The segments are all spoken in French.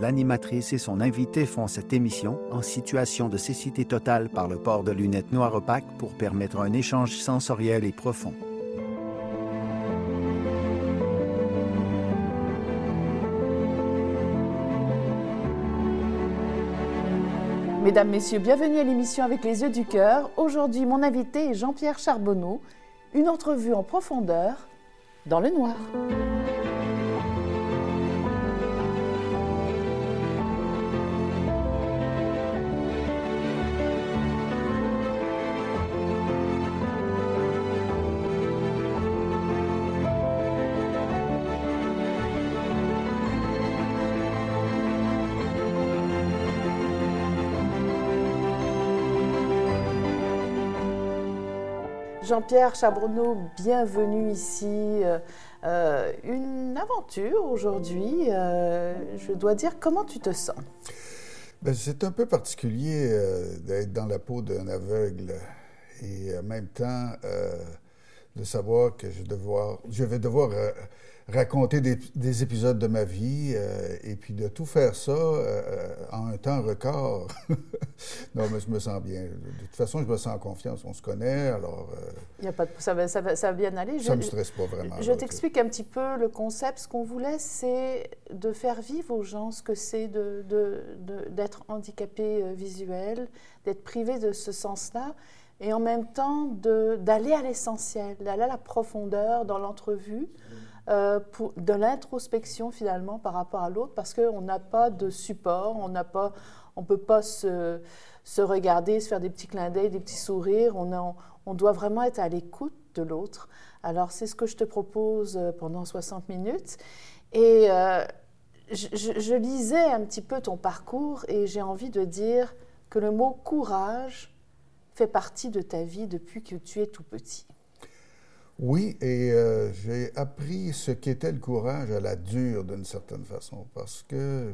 l'animatrice et son invité font cette émission en situation de cécité totale par le port de lunettes noires opaques pour permettre un échange sensoriel et profond. Mesdames, Messieurs, bienvenue à l'émission Avec les yeux du cœur. Aujourd'hui, mon invité est Jean-Pierre Charbonneau. Une entrevue en profondeur dans le noir. Jean-Pierre Chabronneau, bienvenue ici. Euh, euh, une aventure aujourd'hui. Euh, je dois dire, comment tu te sens? Ben, c'est un peu particulier d'être dans la peau d'un aveugle et en même temps de savoir que je, vais devoir raconter des, épisodes de ma vie euh, et puis de tout faire ça euh, en un temps record. non, mais je me sens bien. De toute façon, je me sens en confiance. On se connaît, alors... Euh, y a pas de... ça, va, ça, va, ça va bien aller. Ça ne me stresse pas vraiment. Je t'explique un petit peu le concept. Ce qu'on voulait, c'est de faire vivre aux gens ce que c'est d'être de, de, handicapé visuel, d'être privé de ce sens-là et en même temps d'aller à l'essentiel, d'aller à la profondeur dans l'entrevue. Euh, de l'introspection finalement par rapport à l'autre parce qu'on n'a pas de support, on n'a pas, on peut pas se, se, regarder, se faire des petits clins d'œil, des petits sourires. On, on doit vraiment être à l'écoute de l'autre. Alors c'est ce que je te propose euh, pendant 60 minutes. Et euh, je lisais un petit peu ton parcours et j'ai envie de dire que le mot courage fait partie de ta vie depuis que tu es tout petit. Oui, et euh, j'ai appris ce qu'était le courage à la dure d'une certaine façon, parce que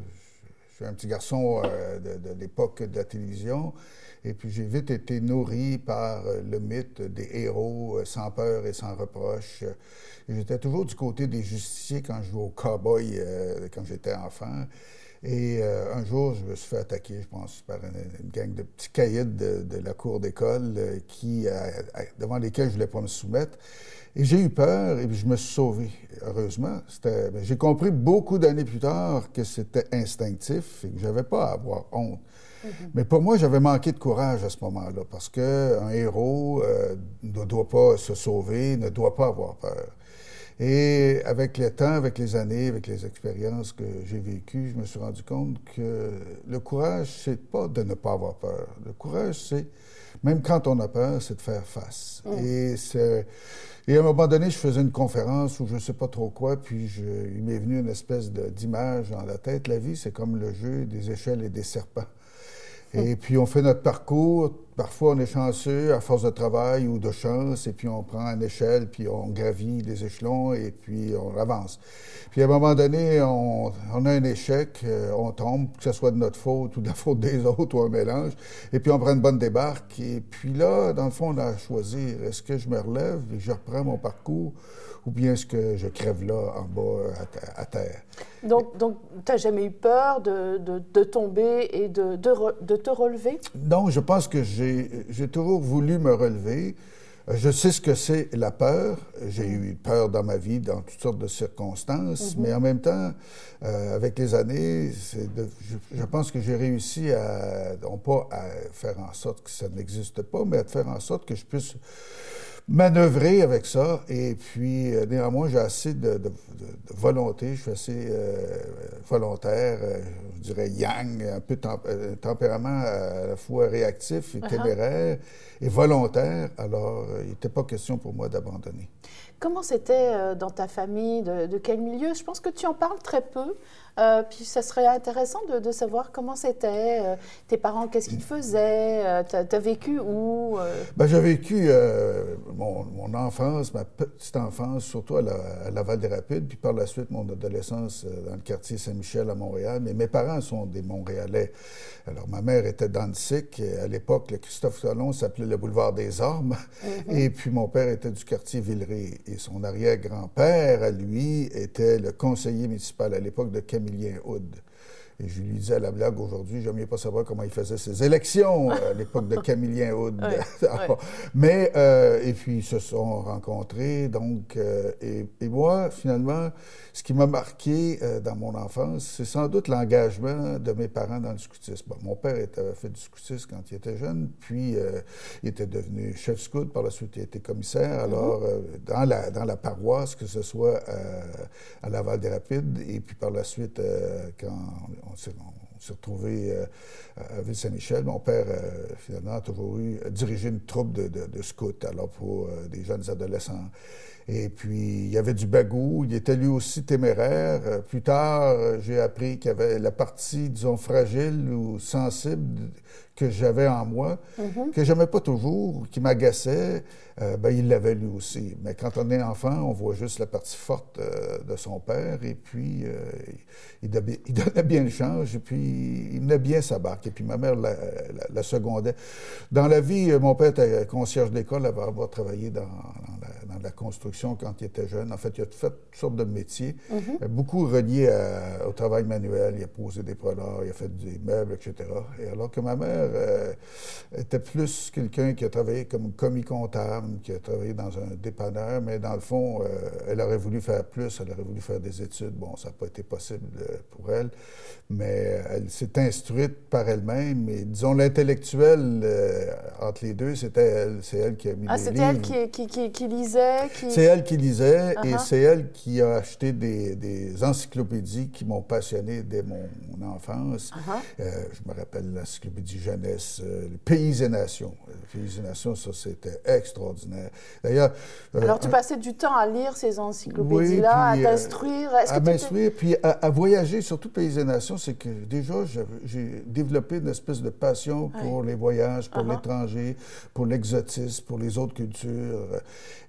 je suis un petit garçon euh, de, l'époque de la télévision, et puis j'ai vite été nourri par euh, le mythe des héros sans peur et sans reproche. j'étais toujours du côté des justiciers quand je jouais au cowboy quand j'étais enfant. Et un jour, je me suis fait attaquer, je pense, par une, gang de petits caïds de, la cour d'école qui, devant lesquels je ne voulais pas me soumettre. Et j'ai eu peur et je me suis sauvé, heureusement. J'ai compris beaucoup d'années plus tard que c'était instinctif et que je n'avais pas à avoir honte. Mm-hmm. Mais pour moi, j'avais manqué de courage à ce moment-là parce qu'un héros euh, ne doit pas se sauver, ne doit pas avoir peur. Et avec le temps, avec les années, avec les expériences que j'ai vécues, je me suis rendu compte que le courage, c'est pas de ne pas avoir peur. Le courage, c'est, même quand on a peur, c'est de faire face. Mm. Et à un moment donné, je faisais une conférence ou je ne sais pas trop quoi, puis je, il m'est venu une espèce d'image dans la tête. La vie, c'est comme le jeu des échelles et des serpents. Et puis on fait notre parcours. Parfois on est chanceux à force de travail ou de chance, et puis on prend une échelle, puis on gravit les échelons, et puis on avance. Puis à un moment donné, on, a un échec, euh, on tombe, que ce soit de notre faute ou de la faute des autres ou un mélange, et puis on prend une bonne débarque. Et puis là, dans le fond, on a à choisir, est-ce que je me relève et je reprends mon parcours, ou bien est-ce que je crève là, en bas, à, terre? Donc, donc tu n'as jamais eu peur de, de, tomber et de, de, te relever? Non, je pense que j'ai toujours voulu me relever. Euh, je sais ce que c'est la peur. J'ai eu peur dans ma vie dans toutes sortes de circonstances, mhm. mais en même temps, euh, avec les années, je, je, pense que j'ai réussi à, non pas à faire en sorte que ça n'existe pas, mais à faire en sorte que je puisse manœuvrer avec ça. Et puis, euh, néanmoins, j'ai assez de, volonté, je suis assez euh, volontaire, euh, je dirais yang, un peu tempérament à la fois réactif et uh-huh. téméraire et volontaire. Alors, il n'était pas question pour moi d'abandonner. Comment c'était dans ta famille? De, de, quel milieu? Je pense que tu en parles très peu. Euh, puis ça serait intéressant de, savoir comment c'était, euh, tes parents, qu'est-ce qu'ils faisaient, euh, tu as, vécu où? Ben, j'ai vécu mon, mon, enfance, ma petite enfance, surtout à, la, des Rapides, puis par la suite mon adolescence dans le quartier Saint-Michel à Montréal. Mais mes parents sont des Montréalais. Alors ma mère était d'Annecy, à l'époque, le Christophe Solon s'appelait le boulevard des Ormes, mm-hmm. et puis mon père était du quartier Villeray. Et son arrière-grand-père, à lui, était le conseiller municipal à l'époque de Camille Camillien Et je lui disais à la blague aujourd'hui, j'aime pas savoir comment il faisait ses élections à l'époque de Camillien Houd. Mais, euh, et puis, ils se sont rencontrés. Donc, euh, et, et, moi, finalement, ce qui m'a marqué euh, dans mon enfance, c'est sans doute l'engagement de mes parents dans le scoutisme. mon père avait fait du scoutisme quand il était jeune, puis il était devenu chef scout. Par la suite, il était commissaire. Mm-hmm. Alors, dans, la, dans la paroisse, que ce soit à Laval-des-Rapides, et puis par la suite, quand on s'est retrouvé euh, à Ville-Saint-Michel. Mon père, euh, finalement, a toujours eu, dirigé une troupe de, de, scouts, alors pour euh, des jeunes adolescents. Et puis, il y avait du bagou. Il était lui aussi téméraire. Plus tard, j'ai appris qu'il y avait la partie, disons, fragile ou sensible que j'avais en moi, mm-hmm. que j'aimais pas toujours, qui m'agaçait, euh, ben, il l'avait lui aussi. Mais quand on est enfant, on voit juste la partie forte euh, de son père, et puis euh, il, donnait bien le change, et puis il menait bien sa barque, et puis ma mère la, secondait. Dans la vie, mon père était concierge d'école, avait avoir travaillé dans, dans, la, construction quand il était jeune. En fait, il a fait toutes sortes de métiers, mm-hmm. beaucoup reliés au travail manuel. Il a posé des preneurs, il a fait des meubles, etc. Et alors que ma mère était plus quelqu'un qui a travaillé comme commis comptable, qui a travaillé dans un dépanneur, mais dans le fond, euh, elle aurait voulu faire plus, elle aurait voulu faire des études. Bon, ça n'a pas été possible euh, pour elle, mais elle s'est instruite par elle-même. Mais disons, l'intellectuel euh, entre les deux, c'était elle. C'est elle qui a mis ah, c'était elle qui, qui, qui, lisait? C'est elle qui lisait et uh-huh. c'est elle qui a acheté des, des encyclopédies qui m'ont passionné dès mon, enfance. Uh-huh. je me rappelle l'encyclopédie jeunesse, le Pays et Nations. Le Pays et Nations, ça, c'était extraordinaire D'ailleurs. Euh, Alors, tu passais du temps à lire ces encyclopédies-là, à euh, t'instruire. à m'instruire, puis à, voyager, surtout Pays et Nations, c'est que déjà, j'ai développé une espèce de passion pour les voyages, pour uh-huh. l'étranger, pour l'exotisme, pour les autres cultures.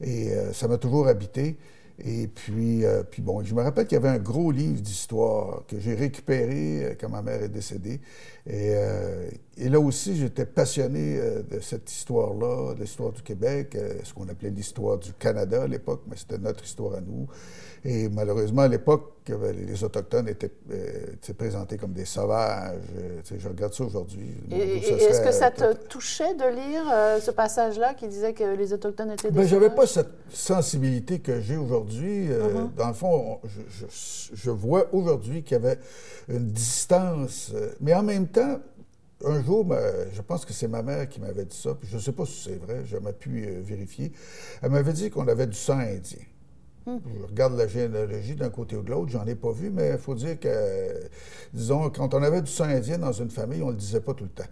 Et euh, ça m'a toujours habité. Et puis, puis bon, je me rappelle qu'il y avait un gros livre d'histoire que j'ai récupéré quand ma mère est décédée. Et, euh, et, là aussi, j'étais passionné euh, de cette histoire-là, de l'histoire du Québec, euh, ce qu'on appelait l'histoire du Canada à l'époque, mais c'était notre histoire à nous. Et malheureusement, à l'époque, les Autochtones étaient, présentés comme des sauvages. je regarde ça aujourd'hui. Est-ce que ça te touchait de lire ce passage-là qui disait que les Autochtones étaient des Bien, sauvages? j'avais pas cette sensibilité que j'ai aujourd'hui. Uh-huh. Dans le fond, je, je, je vois aujourd'hui qu'il y avait une distance, mais en même temps, un jour, je pense que c'est ma mère qui m'avait dit ça, puis je ne sais pas si c'est vrai, je n'ai pu euh, vérifier. Elle m'avait dit qu'on avait du sang indien. Hmm. Je regarde la généalogie d'un côté ou de l'autre, j'en ai pas vu, mais il faut dire que, disons, quand on avait du sang indien dans une famille, on ne le disait pas tout le temps.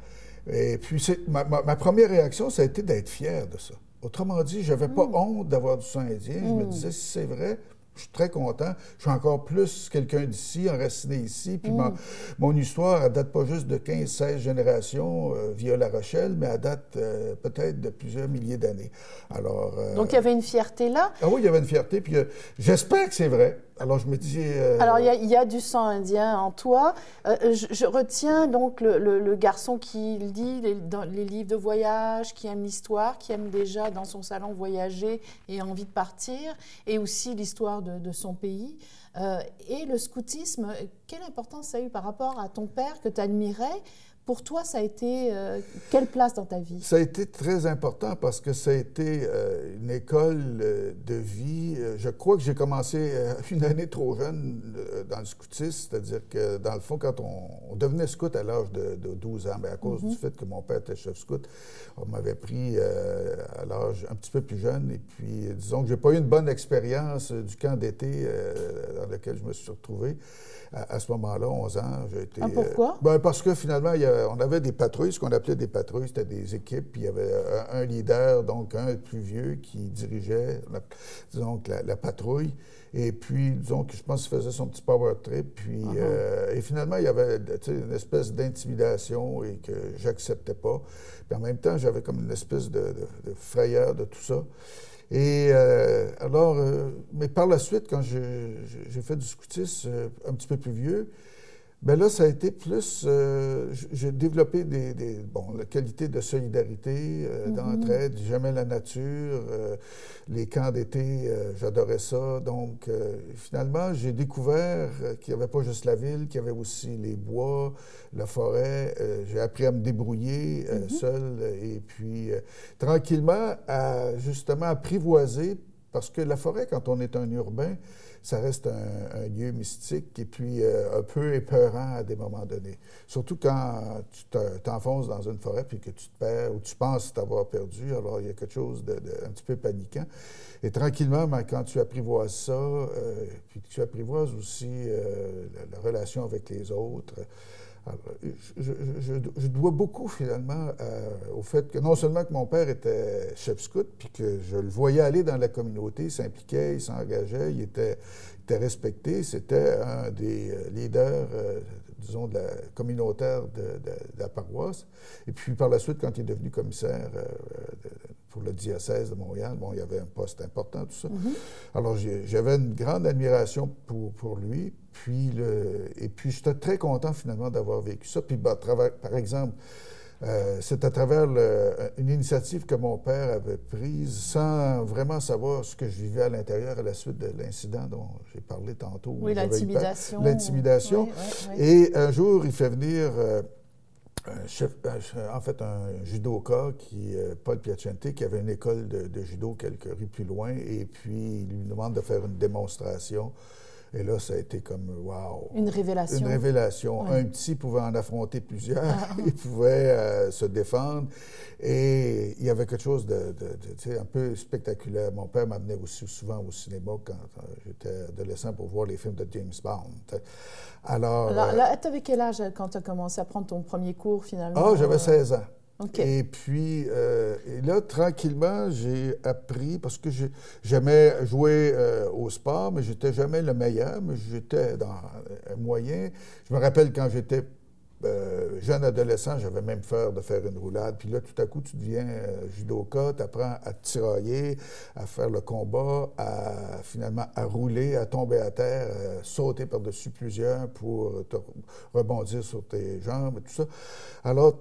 Et puis, ma, ma, première réaction, ça a été d'être fier de ça. Autrement dit, je n'avais pas hmm. honte d'avoir du sang indien. Je me hmm. disais, si c'est vrai, je suis très content. Je suis encore plus quelqu'un d'ici, enraciné ici. Puis mm. mon histoire, elle date pas juste de 15-16 générations euh, via La Rochelle, mais elle date euh, peut-être de plusieurs milliers d'années. Alors. Euh, Donc il y avait une fierté là? Ah oui, il y avait une fierté. Puis j'espère que c'est vrai. Alors je me dis... Alors il y, a du sang indien en toi. Je, retiens donc le, garçon qui lit les, dans les livres de voyage, qui aime l'histoire, qui aime déjà dans son salon voyager et envie de partir, et aussi l'histoire de, son pays. Euh, et le scoutisme, quelle importance ça a eu par rapport à ton père que tu admirais pour toi, ça a été euh, quelle place dans ta vie? Ça a été très important parce que ça a été euh, une école euh, de vie. Je crois que j'ai commencé une année trop jeune dans le scoutisme, c'est-à-dire que dans le fond, quand on, devenait scout à l'âge de, 12 ans, mais à cause du mhm. fait que mon père était chef scout, on m'avait pris à l'âge un petit peu plus jeune. Et puis, disons que j'ai pas eu une bonne expérience du camp d'été dans lequel je me suis retrouvé à, ce moment-là, 11 ans. J'ai été, ah, pourquoi? ben parce que finalement, on avait des patrouilles, ce qu'on appelait des patrouilles, c'était des équipes, puis il y avait un, leader, donc un plus vieux, qui dirigeait, la, disons, la, patrouille. Et puis, disons que je pense qu'il faisait son petit power trip. Puis, uh-huh. euh, et finalement, il y avait une espèce d'intimidation et que j'acceptais pas. Puis en même temps, j'avais comme une espèce de, de frayeur de tout ça. Et euh, alors, euh, mais par la suite, quand j'ai fait du scoutisme euh, un petit peu plus vieux, Bien là, ça a été plus. Euh, j'ai développé des, bon, la qualité de solidarité, euh, mm-hmm. d'entraide. J'aimais la nature. Euh, les camps d'été, j'adorais ça. Donc, finalement, j'ai découvert qu'il n'y avait pas juste la ville, qu'il y avait aussi les bois, la forêt. j'ai appris à me débrouiller mm-hmm. seul. Et puis, tranquillement, à justement apprivoiser, parce que la forêt, quand on est un urbain, ça reste un, lieu mystique et puis euh, un peu épeurant à des moments donnés. Surtout quand tu t'enfonces dans une forêt puis que tu te perds ou tu penses t'avoir perdu, alors il y a quelque chose de, petit peu paniquant. Et tranquillement, ben, quand tu apprivoises ça, euh, puis tu apprivoises aussi euh, la, relation avec les autres, je, dois beaucoup finalement au fait que non seulement que mon père était chef scout, puis que je le voyais aller dans la communauté, il s'impliquait, il s'engageait, il était, respecté, c'était un des euh, leaders, euh, disons, de la communautaire de, la paroisse. Et puis par la suite, quand il est devenu commissaire euh, pour le diocèse de Montréal, bon, il y avait un poste important, tout ça. Mm-hmm. Alors j'avais une grande admiration pour, pour lui. Puis le, et puis, j'étais très content finalement d'avoir vécu ça. Puis, bah, par exemple, euh, c'est à travers une initiative que mon père avait prise sans vraiment savoir ce que je vivais à l'intérieur à la suite de l'incident dont j'ai parlé tantôt. Oui, l'intimidation. L'intimidation. Et un jour, il fait venir euh, un chef, en fait, un judoka, qui, euh, Paul Piacente, qui avait une école de, de, judo quelques rues plus loin, et puis il lui demande de faire une démonstration et là, ça a été comme, wow! Une révélation. Une révélation. Un petit pouvait en affronter plusieurs, ah. il pouvait euh, se défendre. Et il y avait quelque chose de, un peu spectaculaire. Mon père m'amenait aussi souvent au cinéma quand euh, j'étais adolescent pour voir les films de James Bond. Alors. Alors euh, tu avais quel âge quand tu as commencé à prendre ton premier cours finalement? Ah, j'avais 16 ans. Et puis, euh, et là, tranquillement, j'ai appris, parce que j'aimais jouer euh, au sport, mais j'étais jamais le meilleur, mais j'étais dans un moyen. Je me rappelle quand j'étais euh, jeune adolescent, j'avais même peur de faire une roulade. Puis là, tout à coup, tu deviens euh, judoka, tu apprends à tirailler, à faire le combat, à finalement à rouler, à tomber à terre, à sauter par-dessus plusieurs pour te rebondir sur tes jambes et tout ça. Alors,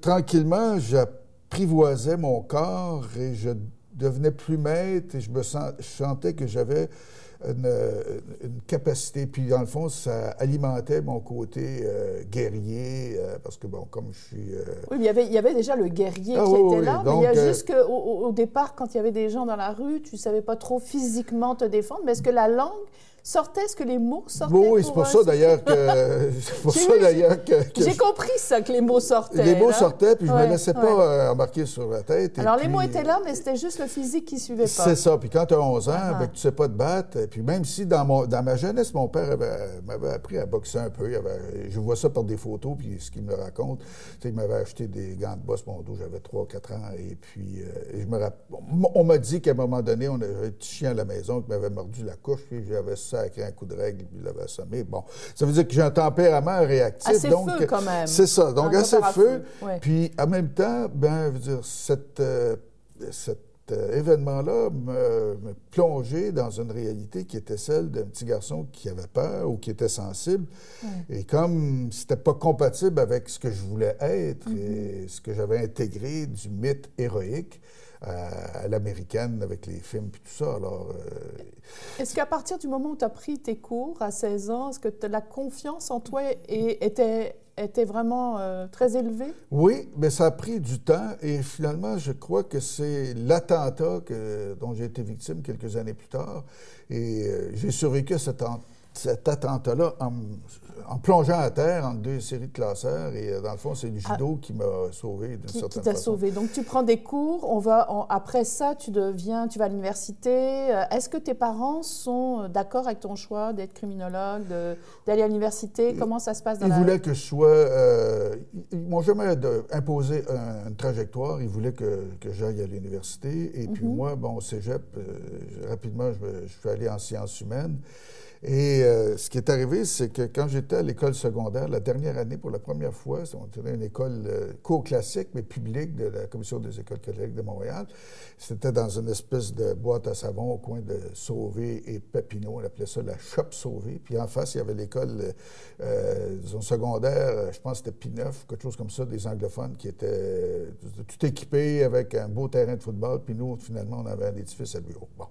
tranquillement, j'apprivoisais mon corps et je devenais plus maître et je me je sentais que j'avais une, capacité. Puis, dans le fond, ça alimentait mon côté euh, guerrier, euh, parce que, bon, comme je suis... Euh, oui, mais il y, avait, il y avait déjà le guerrier ah qui était là, mais il y a juste qu'au au départ, quand il y avait des gens dans la rue, tu ne savais pas trop physiquement te défendre, mais est-ce que la langue sortait, ce que les mots sortaient? Oui, c'est pour ça d'ailleurs que... pour ça d'ailleurs que... J'ai compris ça, que les mots sortaient. Les mots sortaient, puis je ne me laissais pas euh, embarquer sur la tête. Alors les mots étaient là, mais c'était juste le physique qui ne suivait pas. C'est ça. Puis quand tu as 11 ans, ah, ben, tu ne sais pas te battre. Et puis même si dans, mon, dans ma jeunesse, mon père m'avait appris à boxer un peu. je vois ça par des photos, puis ce qu'il me raconte, c'est qu'il m'avait acheté des gants de bosse, mon dos, j'avais 3-4 ans. Et puis, euh, je me on m'a dit qu'à un moment donné, on avait un petit chien à la maison qui m'avait mordu la couche, puis j'avais ça sacré un coup de règle, puis il l'avait assommé. Bon, ça veut dire que j'ai un tempérament réactif. Assez donc, feu, quand même. C'est ça, donc assez feu. Puis en même temps, ben, je veux dire, cette, euh, cet euh, événement-là me, me, plongeait dans une réalité qui était celle d'un petit garçon qui avait peur ou qui était sensible. Et comme c'était pas compatible avec ce que je voulais être mm-hmm. et ce que j'avais intégré du mythe héroïque, à, l'américaine avec les films et tout ça. Alors, euh, Est-ce qu'à partir du moment où tu as pris tes cours à 16 ans, est-ce que la confiance en toi était, était vraiment euh, très élevée? Oui, mais ça a pris du temps et finalement, je crois que c'est l'attentat dont j'ai été victime quelques années plus tard et euh, j'ai survécu à cet, cet attentat-là en, en plongeant à terre entre deux séries de classeurs. Et euh, dans le fond, c'est judo ah. qui m'a sauvé d'une certaine qui t'a sauvé. Donc, tu prends des cours. On va, après ça, tu deviens, tu vas à l'université. Euh, est-ce que tes parents sont euh, d'accord avec ton choix d'être criminologue, d'aller à l'université? Comment ça se passe dans ils voulaient que je sois... ils m'ont jamais imposé une trajectoire. Ils voulaient que, que j'aille à l'université. Et puis mhm. moi, bon, au cégep, rapidement, je, je suis allé en sciences humaines. Et euh, ce qui est arrivé, c'est que quand j'étais à l'école secondaire, la dernière année, pour la première fois, on une école euh, cours classique, mais publique de la Commission des écoles catholiques de Montréal. C'était dans une espèce de boîte à savon au coin de Sauvé et Papineau. On appelait ça la Shop Sauvé. Puis en face, il y avait l'école, euh, disons, secondaire, je pense que c'était P9, quelque chose comme ça, des anglophones qui étaient tout équipés avec un beau terrain de football. Puis nous, finalement, on avait un édifice à bureau. Bon.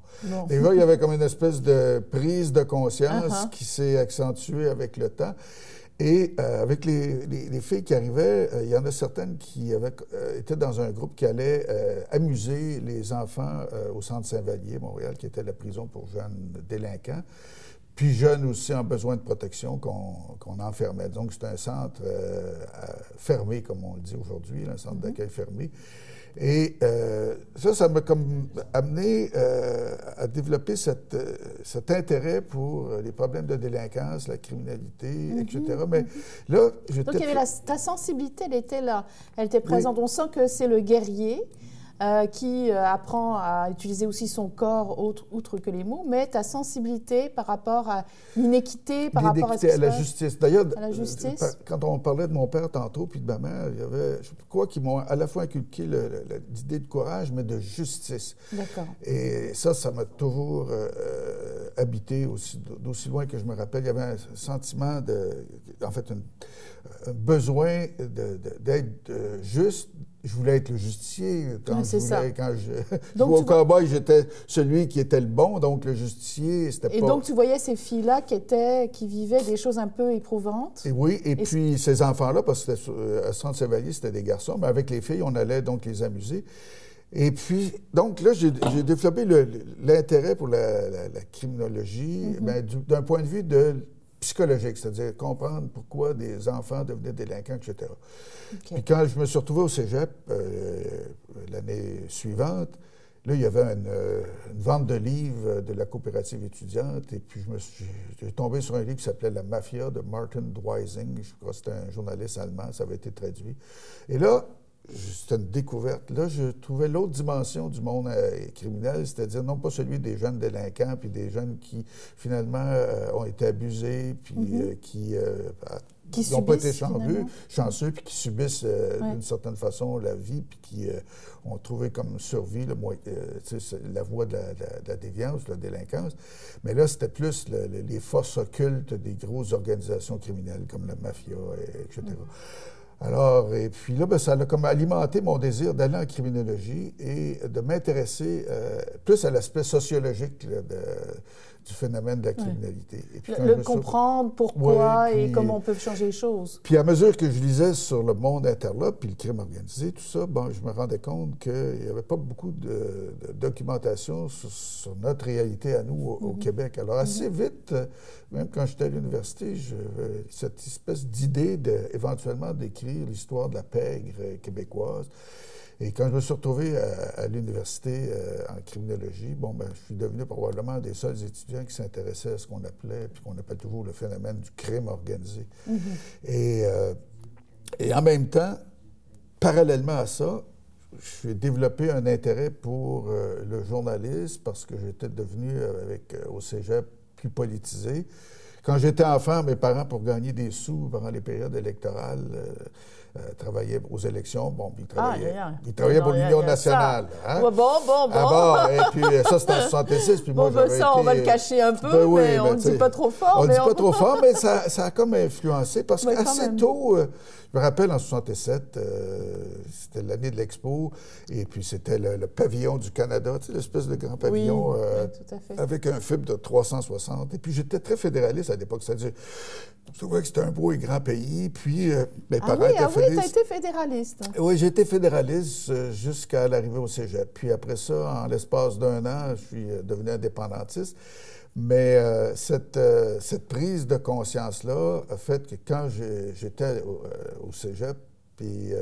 Et là, il y avait comme une espèce de prise de conscience Uh-huh. qui s'est accentuée avec le temps. Et euh, avec les, les, filles qui arrivaient, euh, il y en a certaines qui avaient, euh, étaient dans un groupe qui allait amuser les enfants au centre Saint-Vallier, Montréal, qui était la prison pour jeunes délinquants, puis jeunes aussi en besoin de protection qu'on enfermait. Donc, c'est un centre fermé, comme on le dit aujourd'hui, un centre mm-hmm. d'accueil fermé. Et euh, ça, ça m'a comme amené euh, à développer cette, euh, cet intérêt pour les problèmes de délinquance, la criminalité, mm-hmm. etc. Mais mm-hmm. là, j'étais... Donc, il y avait ta sensibilité, elle était là. Elle était présente. On sent que c'est le guerrier. Euh, qui euh, apprend à utiliser aussi son corps autre, outre que les mots, mais ta sensibilité par rapport à l'inéquité, par rapport à, ce à la justice. D'ailleurs, euh, quand on parlait de mon père tantôt, puis de ma mère, il y avait, je sais pas quoi, qui m'ont à la fois inculqué l'idée de courage, mais de justice. D'accord. Et ça, ça m'a toujours habité, d'aussi loin que je me rappelle. Il y avait un sentiment de, en fait, un besoin d'être juste, je voulais être le justicier. Quand je voulais, quand je, donc, au cowboy, j'étais celui qui était le bon, donc le justicier, c'était pas... Et donc, tu voyais ces filles-là qui étaient, qui vivaient des choses un peu éprouvantes? Et oui, et, puis ces enfants-là, parce que à Centre-Chevalier, c'était des garçons, mais avec les filles, on allait donc les amuser. Et puis, donc là, j'ai développé l'intérêt pour la, criminologie, mm-hmm. ben, d'un point de vue de psychologique, c'est-à-dire comprendre pourquoi des enfants devenaient délinquants, etc. Puis quand je me suis retrouvé au cégep euh, l'année suivante, là, il y avait une, vente de livres de la coopérative étudiante, et puis je me suis tombé sur un livre qui s'appelait La Mafia de Martin Dweising. Je crois que c'était un journaliste allemand, ça avait été traduit. Et là, c'était une découverte. Là, je trouvais l'autre dimension du monde euh, criminel, c'est-à-dire non pas celui des jeunes délinquants, puis des jeunes qui, finalement, euh, ont été abusés, puis mm-hmm. euh, qui qui n'ont pas été chanceux, puis qui subissent d'une certaine façon la vie, puis qui ont trouvé comme survie le, la voie de la, déviance, de la délinquance. Mais là, c'était plus les forces occultes des grosses organisations criminelles comme la mafia, etc. Alors, et puis là, ben, ça a comme alimenté mon désir d'aller en criminologie et de m'intéresser euh, plus à l'aspect sociologique de, du phénomène de la criminalité. Et puis, le, comprendre pourquoi et comment on peut changer les choses. Puis à mesure que je lisais sur le monde interlope, puis le crime organisé, tout ça, bon, je me rendais compte qu'il n'y avait pas beaucoup de, documentation sur, notre réalité à nous au, mhm. Québec. Alors assez mhm. vite, même quand j'étais à l'université, cette espèce d'idée de, éventuellement d'écrire l'histoire de la pègre québécoise. Et quand je me suis retrouvé à, l'université euh, en criminologie, bon, ben, je suis devenu probablement des seuls étudiants qui s'intéressaient à ce qu'on appelait, puis qu'on appelle toujours le phénomène du crime organisé. Mm-hmm. et, euh, et en même temps, parallèlement à ça, j'ai développé un intérêt pour euh, le journalisme parce que j'étais devenu, avec, au cégep, plus politisé. Quand j'étais enfant, mes parents, pour gagner des sous pendant les périodes électorales, euh, travaillait aux élections. Bon, puis il travaillait, ah, il travaillait pour l'Union nationale. Hein? bon, bon, bon. Ah bon, et puis euh, ça, c'était en 66. Puis bon, moi, ben, ça, on va le cacher un peu, ben mais on ne dit pas trop fort. On ne dit pas trop fort, mais ça, ça, a comme influencé parce qu'assez tôt, euh, je me rappelle en 67, c'était l'année de l'Expo, et puis c'était le, pavillon du Canada, tu sais, l'espèce de grand pavillon oui, tout à fait. avec un fibre de 360. Et puis j'étais très fédéraliste à l'époque, c'est-à-dire, je trouvais que c'était un beau et grand pays, puis mes ah parents étaient ah oui, tu as été fédéraliste. Oui, j'ai été fédéraliste euh, jusqu'à l'arrivée au cégep. Puis après ça, en l'espace d'un an, je suis euh, devenu indépendantiste. Mais euh, cette, cette, prise de conscience-là a fait que quand j'étais au, cégep, Puis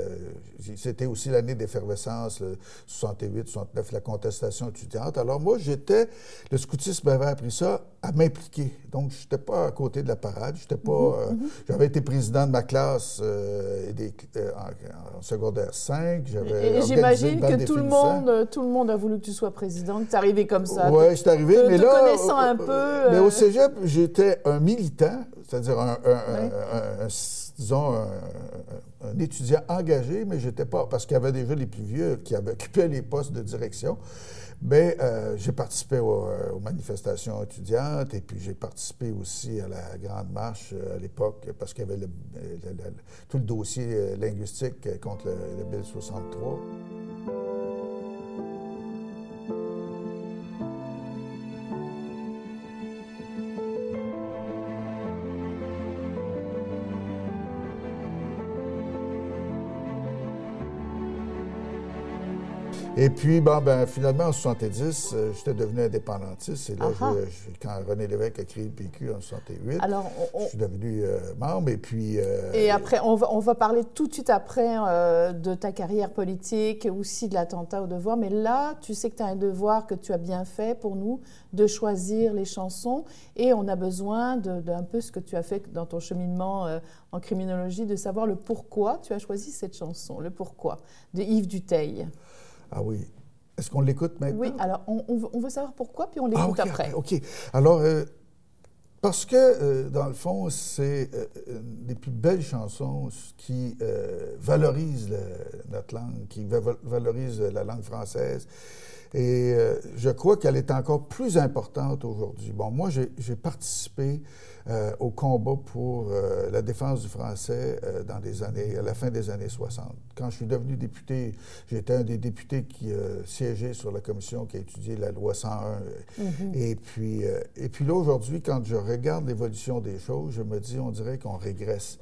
c'était aussi l'année d'effervescence, 68, 69, la contestation étudiante. Alors moi, j'étais, le scoutisme m'avait appris ça, à m'impliquer. Donc, je n'étais pas à côté de la parade. J'étais pas. Mhm, mhm. J'avais été président de ma classe en, secondaire 5. Et, j'imagine que tout le, monde, tout le monde a voulu que tu sois président, que tu es arrivé comme ça. Oui, je suis arrivé, mais te là. connaissant un peu. Mais au cégep, j'étais un militant, c'est-à-dire un, disons, un, étudiant engagé, mais j'étais pas, parce qu'il y avait déjà les plus vieux qui avaient occupé les postes de direction. Mais euh, j'ai participé euh, aux, manifestations étudiantes et puis j'ai participé aussi à la Grande Marche euh, à l'époque parce qu'il y avait tout le dossier linguistique contre le, le Bill 63. Et puis, bon, ben, finalement, en 70, euh, j'étais devenu indépendantiste. Et là, quand René Lévesque a créé le PQ en 68, Alors, je suis devenu euh, membre. Et puis. Euh, et après, on va, on va, parler tout de suite après de ta carrière politique, aussi de l'attentat au devoir. Mais là, tu sais que tu as un devoir que tu as bien fait pour nous, de choisir les chansons. Et on a besoin d'un peu ce que tu as fait dans ton cheminement en criminologie, de savoir le pourquoi tu as choisi cette chanson, le pourquoi, de Yves Duteil. Ah oui. Est-ce qu'on l'écoute maintenant? Oui, alors on, veut, savoir pourquoi, puis on l'écoute ah, après. OK. Alors, euh, parce que, euh, dans le fond, c'est euh, une des plus belles chansons qui valorisent notre langue, qui valorise la langue française. Et je crois qu'elle est encore plus importante aujourd'hui. Bon, moi, j'ai participé euh, au combat pour euh, la défense du français euh, dans des années, à la fin des années 60. Quand je suis devenu député, j'étais un des députés qui siégeait sur la commission qui a étudié la loi 101. Mm-hmm. Et puis, et puis là, aujourd'hui, quand je regarde l'évolution des choses, je me dis, on dirait qu'on régresse.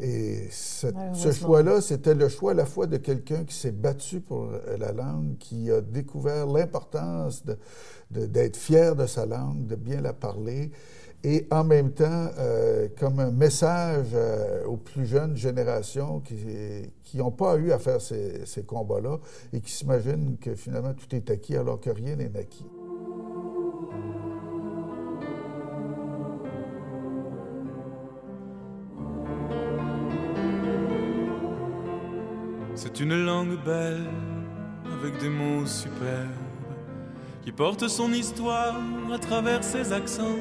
Et ce choix-là, c'était le choix à la fois de quelqu'un qui s'est battu pour la langue, qui a découvert l'importance d'être fier de sa langue, de bien la parler, et en même temps euh, comme un message euh, aux plus jeunes générations qui n'ont pas eu à faire ces, ces combats-là et qui s'imaginent que finalement tout est acquis alors que rien n'est acquis. Une langue belle avec des mots superbes qui porte son histoire à travers ses accents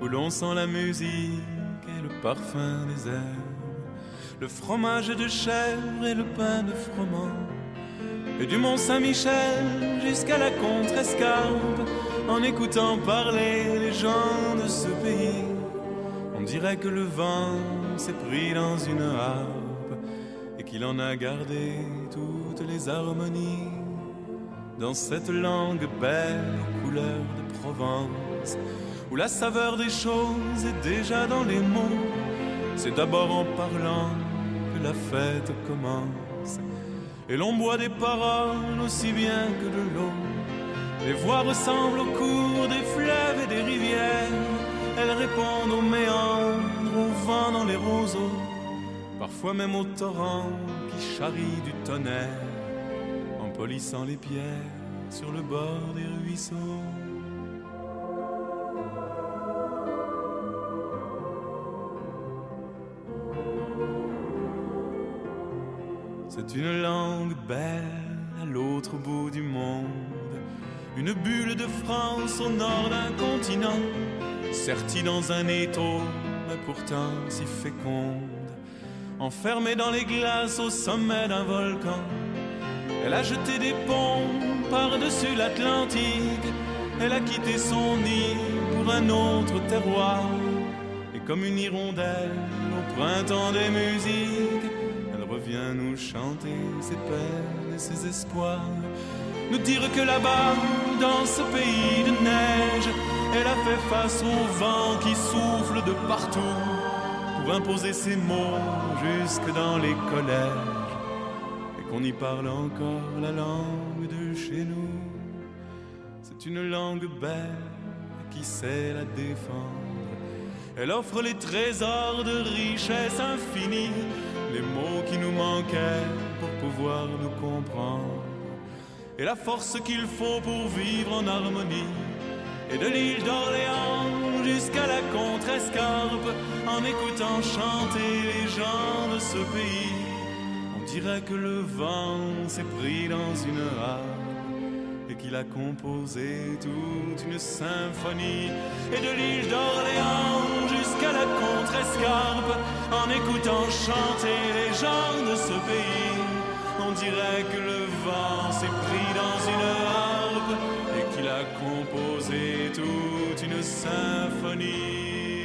où l'on sent la musique et le parfum des herbes, le fromage de chèvre et le pain de froment, et du Mont Saint-Michel jusqu'à la Contrescarpe, en écoutant parler les gens de ce pays, on dirait que le vent s'est pris dans une harpe qu'il en a gardé toutes les harmonies dans cette langue belle aux couleurs de Provence où la saveur des choses est déjà dans les mots. C'est d'abord en parlant que la fête commence. Et l'on boit des paroles aussi bien que de l'eau. Les voix ressemblent au cours des fleuves et des rivières. Elles répondent aux méandres, au vent dans les roseaux. Parfois même au torrent qui charrie du tonnerre. En polissant les pierres sur le bord des ruisseaux. C'est une langue belle à l'autre bout du monde, une bulle de France au nord d'un continent, sertie dans un étau, mais pourtant si féconde, enfermée dans les glaces au sommet d'un volcan. Elle a jeté des ponts par-dessus l'Atlantique, elle a quitté son nid pour un autre terroir, et comme une hirondelle au printemps des musiques, Viens nous chanter ses peines et ses espoirs, nous dire que là-bas, dans ce pays de neige, elle a fait face au vent qui souffle de partout pour imposer ses mots jusque dans les collèges et qu'on y parle encore la langue de chez nous. C'est une langue belle qui sait la défendre. Elle offre les trésors de richesse infinie les mots qui nous précaire pour pouvoir nous comprendre. Et la force qu'il faut pour vivre en harmonie. Et de l'île d'Orléans jusqu'à la contre-escarpe, en écoutant chanter les gens de ce pays, on dirait que le vent s'est pris dans une harpe et qu'il a composé toute une symphonie. Et de l'île d'Orléans jusqu'à la contre-escarpe, en écoutant chanter les gens de ce pays, on dirait que le vent s'est pris dans une harpe composé toute une symphonie.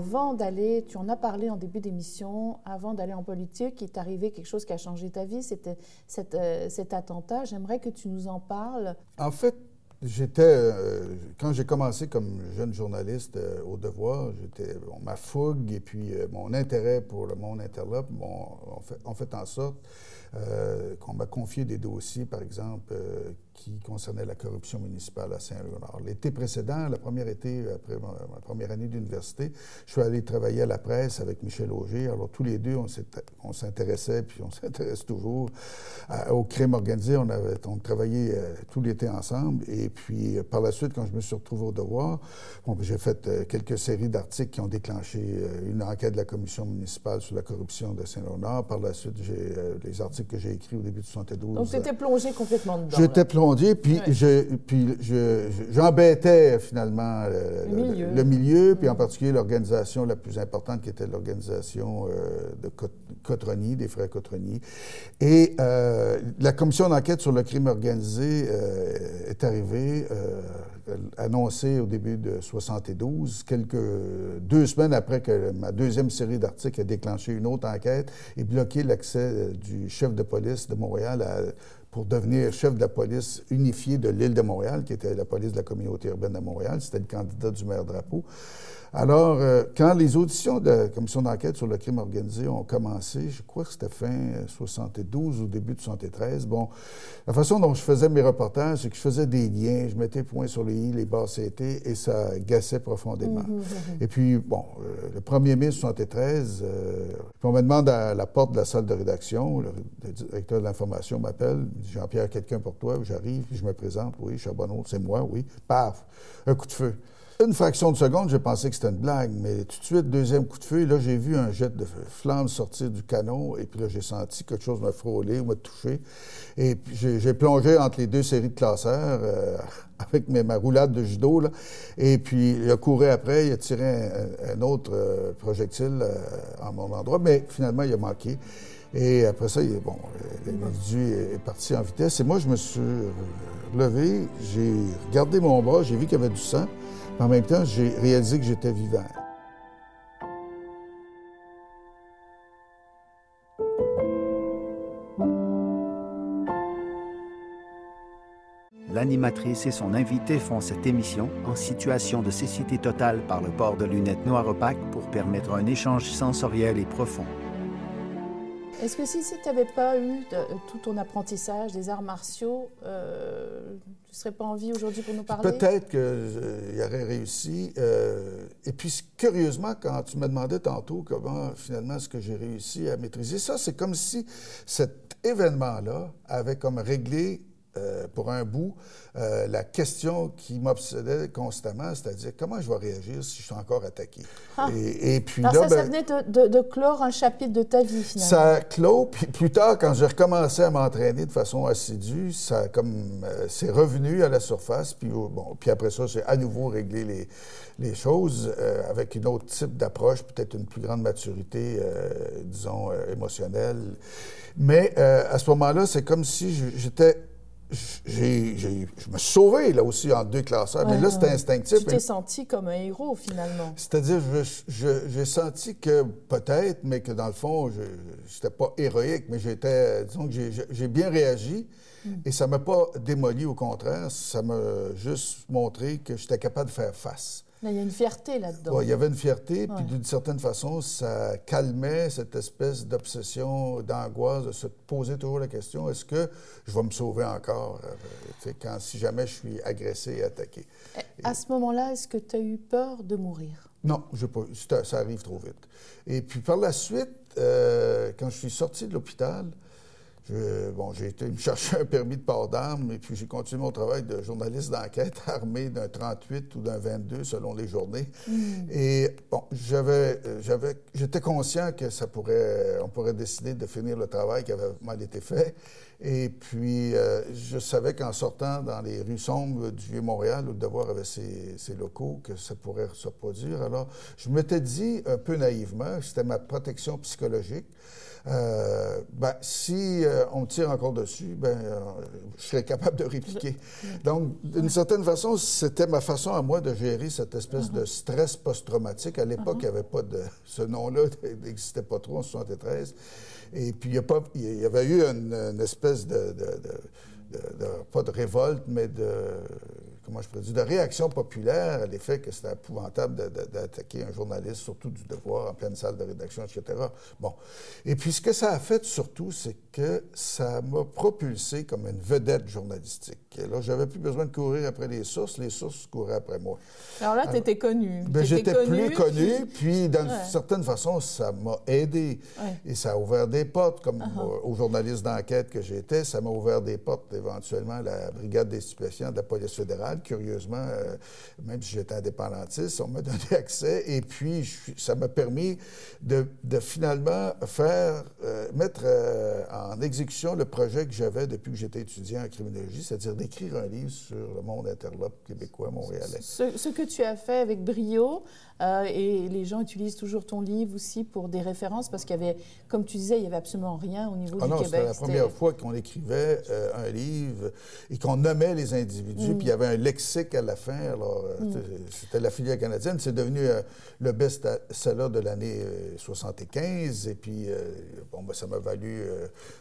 Avant d'aller, tu en as parlé en début d'émission, avant d'aller en politique, il est arrivé quelque chose qui a changé ta vie, c'était cet, euh, cet, attentat. J'aimerais que tu nous en parles. En fait, j'étais, euh, quand j'ai commencé comme jeune journaliste euh, au Devoir, j'étais, ma fougue et puis mon intérêt pour le monde interlope ont fait, fait, en sorte qu'on m'a confié des dossiers, par exemple, qui concernait la corruption municipale à Saint-Léonard. L'été précédent, la première été, après ma, première année d'université, je suis allé travailler à la presse avec Michel Auger. Alors, tous les deux, on s'intéressait, puis on s'intéresse toujours au crime organisé. On avait on travaillé euh, tout l'été ensemble. Et puis, euh, par la suite, quand je me suis retrouvé au devoir, bon, j'ai fait euh, quelques séries d'articles qui ont déclenché une enquête de la commission municipale sur la corruption de Saint-Léonard. Par la suite, j'ai les articles que j'ai écrits au début de 72. Donc, tu étais plongé complètement dedans. J'étais plongé puis je, puis j'embêtais finalement le, milieu. puis en particulier l'organisation la plus importante qui était l'organisation euh, de Cotroni, des frères Cotroni. Et euh, la commission d'enquête sur le crime organisé euh, est arrivée, annoncée au début de 72, quelques deux semaines après que ma deuxième série d'articles a déclenché une autre enquête et bloqué l'accès du chef de police de Montréal à pour devenir chef de la police unifiée de l'île de Montréal, qui était la police de la communauté urbaine de Montréal. C'était le candidat du maire Drapeau. Alors, euh, quand les auditions de la commission d'enquête sur le crime organisé ont commencé, je crois que c'était fin 72 ou début de 73, bon, la façon dont je faisais mes reportages, c'est que je faisais des liens, je mettais point sur les i, les barres CT, et ça gassait profondément. Mhm, mhm. Et puis, bon, euh, le 1er mai 73, euh, on me demande à la porte de la salle de rédaction, le, directeur de l'information m'appelle, Jean-Pierre, quelqu'un pour toi, j'arrive, je me présente, oui, Charbonneau, c'est moi, oui, paf, un coup de feu. Une fraction de seconde, j'ai pensé que c'était une blague, mais tout de suite, deuxième coup de feu, là, j'ai vu un jet de flamme sortir du canon, et puis là, j'ai senti quelque chose me frôler ou me toucher. Et puis, j'ai plongé entre les deux séries de classeurs euh, avec ma roulade de judo, là, et puis il a couru après, il a tiré un, autre euh, projectile euh, en mon endroit, mais finalement, il a manqué. Et après ça, il, bon, l'individu est parti en vitesse. Et moi, je me suis levé, j'ai regardé mon bras, j'ai vu qu'il y avait du sang. En même temps, j'ai réalisé que j'étais vivant. L'animatrice et son invité font cette émission en situation de cécité totale par le port de lunettes noires opaques pour permettre un échange sensoriel et profond. Est-ce que si, tu n'avais pas eu euh, tout ton apprentissage des arts martiaux, euh, tu ne serais pas en vie aujourd'hui pour nous parler? Peut-être qu'il euh, y aurait réussi. et puis, curieusement, quand tu me demandais tantôt comment, finalement, est-ce que j'ai réussi à maîtriser ça, c'est comme si cet événement-là avait comme réglé euh, pour un bout, euh, la question qui m'obsédait constamment, c'est-à-dire comment je vais réagir si je suis encore attaqué. Ah. Et, puis Alors là, ça, ça ben, venait de, clore un chapitre de ta vie, finalement. Ça clôt, puis plus tard, quand j'ai recommencé à m'entraîner de façon assidue, ça comme euh, c'est revenu à la surface, puis bon, puis après ça, j'ai à nouveau réglé les, les choses avec une autre type d'approche, peut-être une plus grande maturité, disons, émotionnelle. Mais à ce moment-là, c'est comme si j'étais j'ai, je me suis sauvé, là aussi, en deux classeurs. mais là, c'était instinctif. Tu t'es senti comme un héros, finalement. C'est-à-dire, j'ai senti que peut-être, mais que dans le fond, je n'étais pas héroïque, mais j'étais, disons que j'ai bien réagi. Hmm. Et ça ne m'a pas démoli, au contraire. Ça m'a juste montré que j'étais capable de faire face il y a une fierté là-dedans. il y avait une fierté, puis d'une certaine façon, ça calmait cette espèce d'obsession, d'angoisse, de se poser toujours la question est-ce que je vais me sauver encore euh, quand, si jamais je suis agressé et attaqué? Eh, À ce moment-là, est-ce que tu as eu peur de mourir? Non, pas, ça arrive trop vite. Et puis par la suite, euh, quand je suis sorti de l'hôpital, bon, j'ai été me chercher un permis de port d'armes et puis j'ai continué mon travail de journaliste d'enquête armé d'un 38 ou d'un 22 selon les journées. Hmm. Et bon, j'avais, j'avais, j'étais conscient que ça pourrait, on pourrait décider de finir le travail qui avait mal été fait. Et puis, euh, je savais qu'en sortant dans les rues sombres du Vieux-Montréal, où le devoir avait ses, ses, locaux, que ça pourrait se produire. Alors, je m'étais dit un peu naïvement, c'était ma protection psychologique. Euh, ben, si euh, on tire encore dessus, ben, euh, je serais capable de répliquer. Donc, d'une certaine façon, c'était ma façon à moi de gérer cette espèce de stress post-traumatique. À l'époque, il n'y avait pas de... Ce nom-là n'existait pas trop en 73. Et puis, il y, avait eu une, espèce de, Pas de révolte, mais de moi je pourrais dire, de réaction populaire à l'effet que c'était épouvantable d'attaquer un journaliste, surtout du devoir, en pleine salle de rédaction, etc. Bon. Et puis ce que ça a fait surtout, c'est que ça m'a propulsé comme une vedette journalistique. Et là, j'avais plus besoin de courir après les sources, les sources couraient après moi. Alors là, tu étais connu. Ben, J'étais plus connu, puis, d'une certaine façon, ça m'a aidé. Et ça a ouvert des portes, comme uh-huh. aux journalistes d'enquête que j'étais, ça m'a ouvert des portes éventuellement à la brigade des stupéfiants de la police fédérale curieusement, euh, même si j'étais indépendantiste, on m'a donné accès. Et puis, ça m'a permis de, finalement faire, euh, mettre euh, en exécution le projet que j'avais depuis que j'étais étudiant en criminologie, c'est-à-dire d'écrire un livre sur le monde interlope québécois, montréalais. Ce, ce, que tu as fait avec brio, euh, et les gens utilisent toujours ton livre aussi pour des références parce qu'il y avait, comme tu disais, il n'y avait absolument rien au niveau ah du non, C'était la première fois qu'on écrivait euh, un livre et qu'on nommait les individus, mm. puis il y avait un lexique à la fin. Alors, euh, mm. c'était la filière canadienne. C'est devenu le best-seller de l'année 75. Et puis, bon, ben, ça m'a valu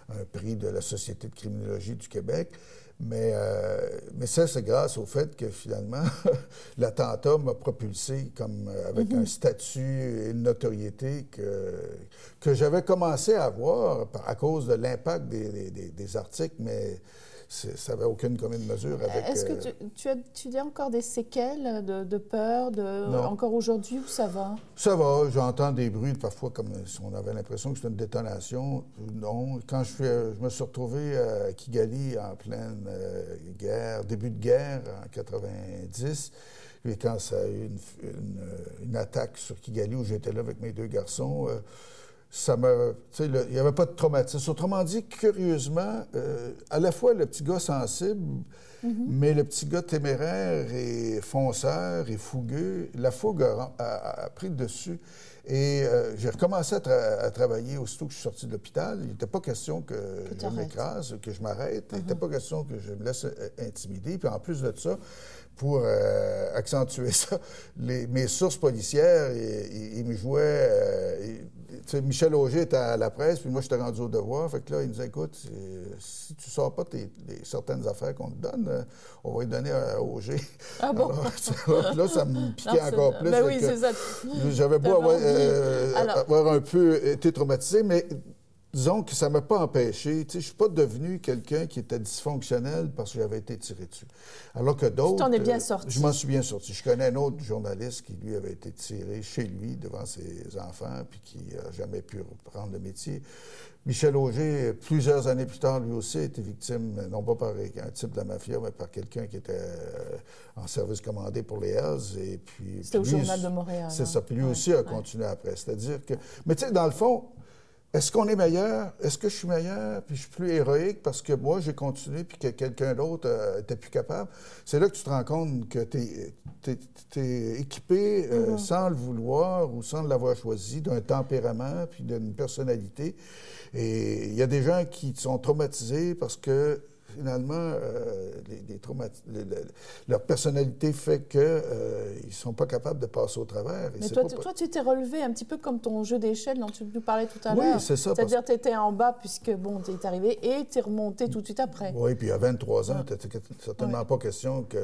un prix de la Société de criminologie du Québec. Mais, euh, mais ça, c'est grâce au fait que finalement, l'attentat m'a propulsé comme euh, avec mhm. un statut et une notoriété que, que j'avais commencé à avoir à cause de l'impact des, des, des, articles, mais ça n'avait aucune commune mesure avec... Est-ce que euh, tu, tu, as, tu as encore des séquelles de, de peur, de, encore aujourd'hui, ou ça va? Ça va. J'entends des bruits parfois comme si on avait l'impression que c'était une détonation. Non. Quand je, suis, je me suis retrouvé à Kigali en pleine euh, guerre, début de guerre, en 90, et quand ça a eu une, une, attaque sur Kigali, où j'étais là avec mes deux garçons... Euh, ça me. Il n'y avait pas de traumatisme. Autrement dit, curieusement, euh, à la fois le petit gars sensible, mm-hmm. mais le petit gars téméraire et fonceur et fougueux, la fougue a, pris le dessus. Et euh, j'ai recommencé à, travailler aussitôt que je suis sorti de l'hôpital. Il n'était pas question que, je m'écrase, que je m'arrête. Il n'était mm-hmm. pas question que je me laisse euh, intimider. Puis en plus de ça, pour accentuer ça, mes sources policières, ils me jouaient Michel Auger était à la presse, puis moi, j'étais rendu au devoir. Fait que là, il nous écoute, si tu ne sors pas certaines affaires qu'on te donne, euh, on va les donner à Auger. Ah bon? là, ça me piquait encore plus. Ben oui, c'est ça. J'avais beau euh, avoir, un peu été traumatisé, mais disons que ça ne m'a pas empêché. je ne suis pas devenu quelqu'un qui était dysfonctionnel parce que j'avais été tiré dessus. Alors que d'autres. Tu t'en es bien euh, sorti. je m'en suis bien sorti. Je connais un autre journaliste qui, lui, avait été tiré chez lui devant ses enfants puis qui n'a jamais pu reprendre le métier. Michel Auger, plusieurs années plus tard, lui aussi, a été victime, non pas par un type de la mafia, mais par quelqu'un qui était euh, en service commandé pour les Hells. Et puis. C'était au Journal de Montréal. C'est ça. Hein? Puis lui aussi a continué après. C'est-à-dire que. Mais tu sais, dans le fond, est-ce qu'on est meilleur? Est-ce que je suis meilleur? Puis je suis plus héroïque parce que moi, j'ai continué puis que quelqu'un d'autre n'était euh, plus capable. C'est là que tu te rends compte que tu es, équipé euh, mm-hmm. sans le vouloir ou sans l'avoir choisi d'un tempérament puis d'une personnalité. Et il y a des gens qui sont traumatisés parce que finalement, euh, leur personnalité fait qu'ils euh, ne sont pas capables de passer au travers. Mais toi, toi, tu t'es relevé un petit peu comme ton jeu d'échelle dont tu nous parlais tout à l'heure. Oui, c'est ça. C'est-à-dire que tu étais en bas puisque, bon, tu es arrivé et tu es remonté tout de suite après. Oui, puis à 23 ans, tu certainement pas question que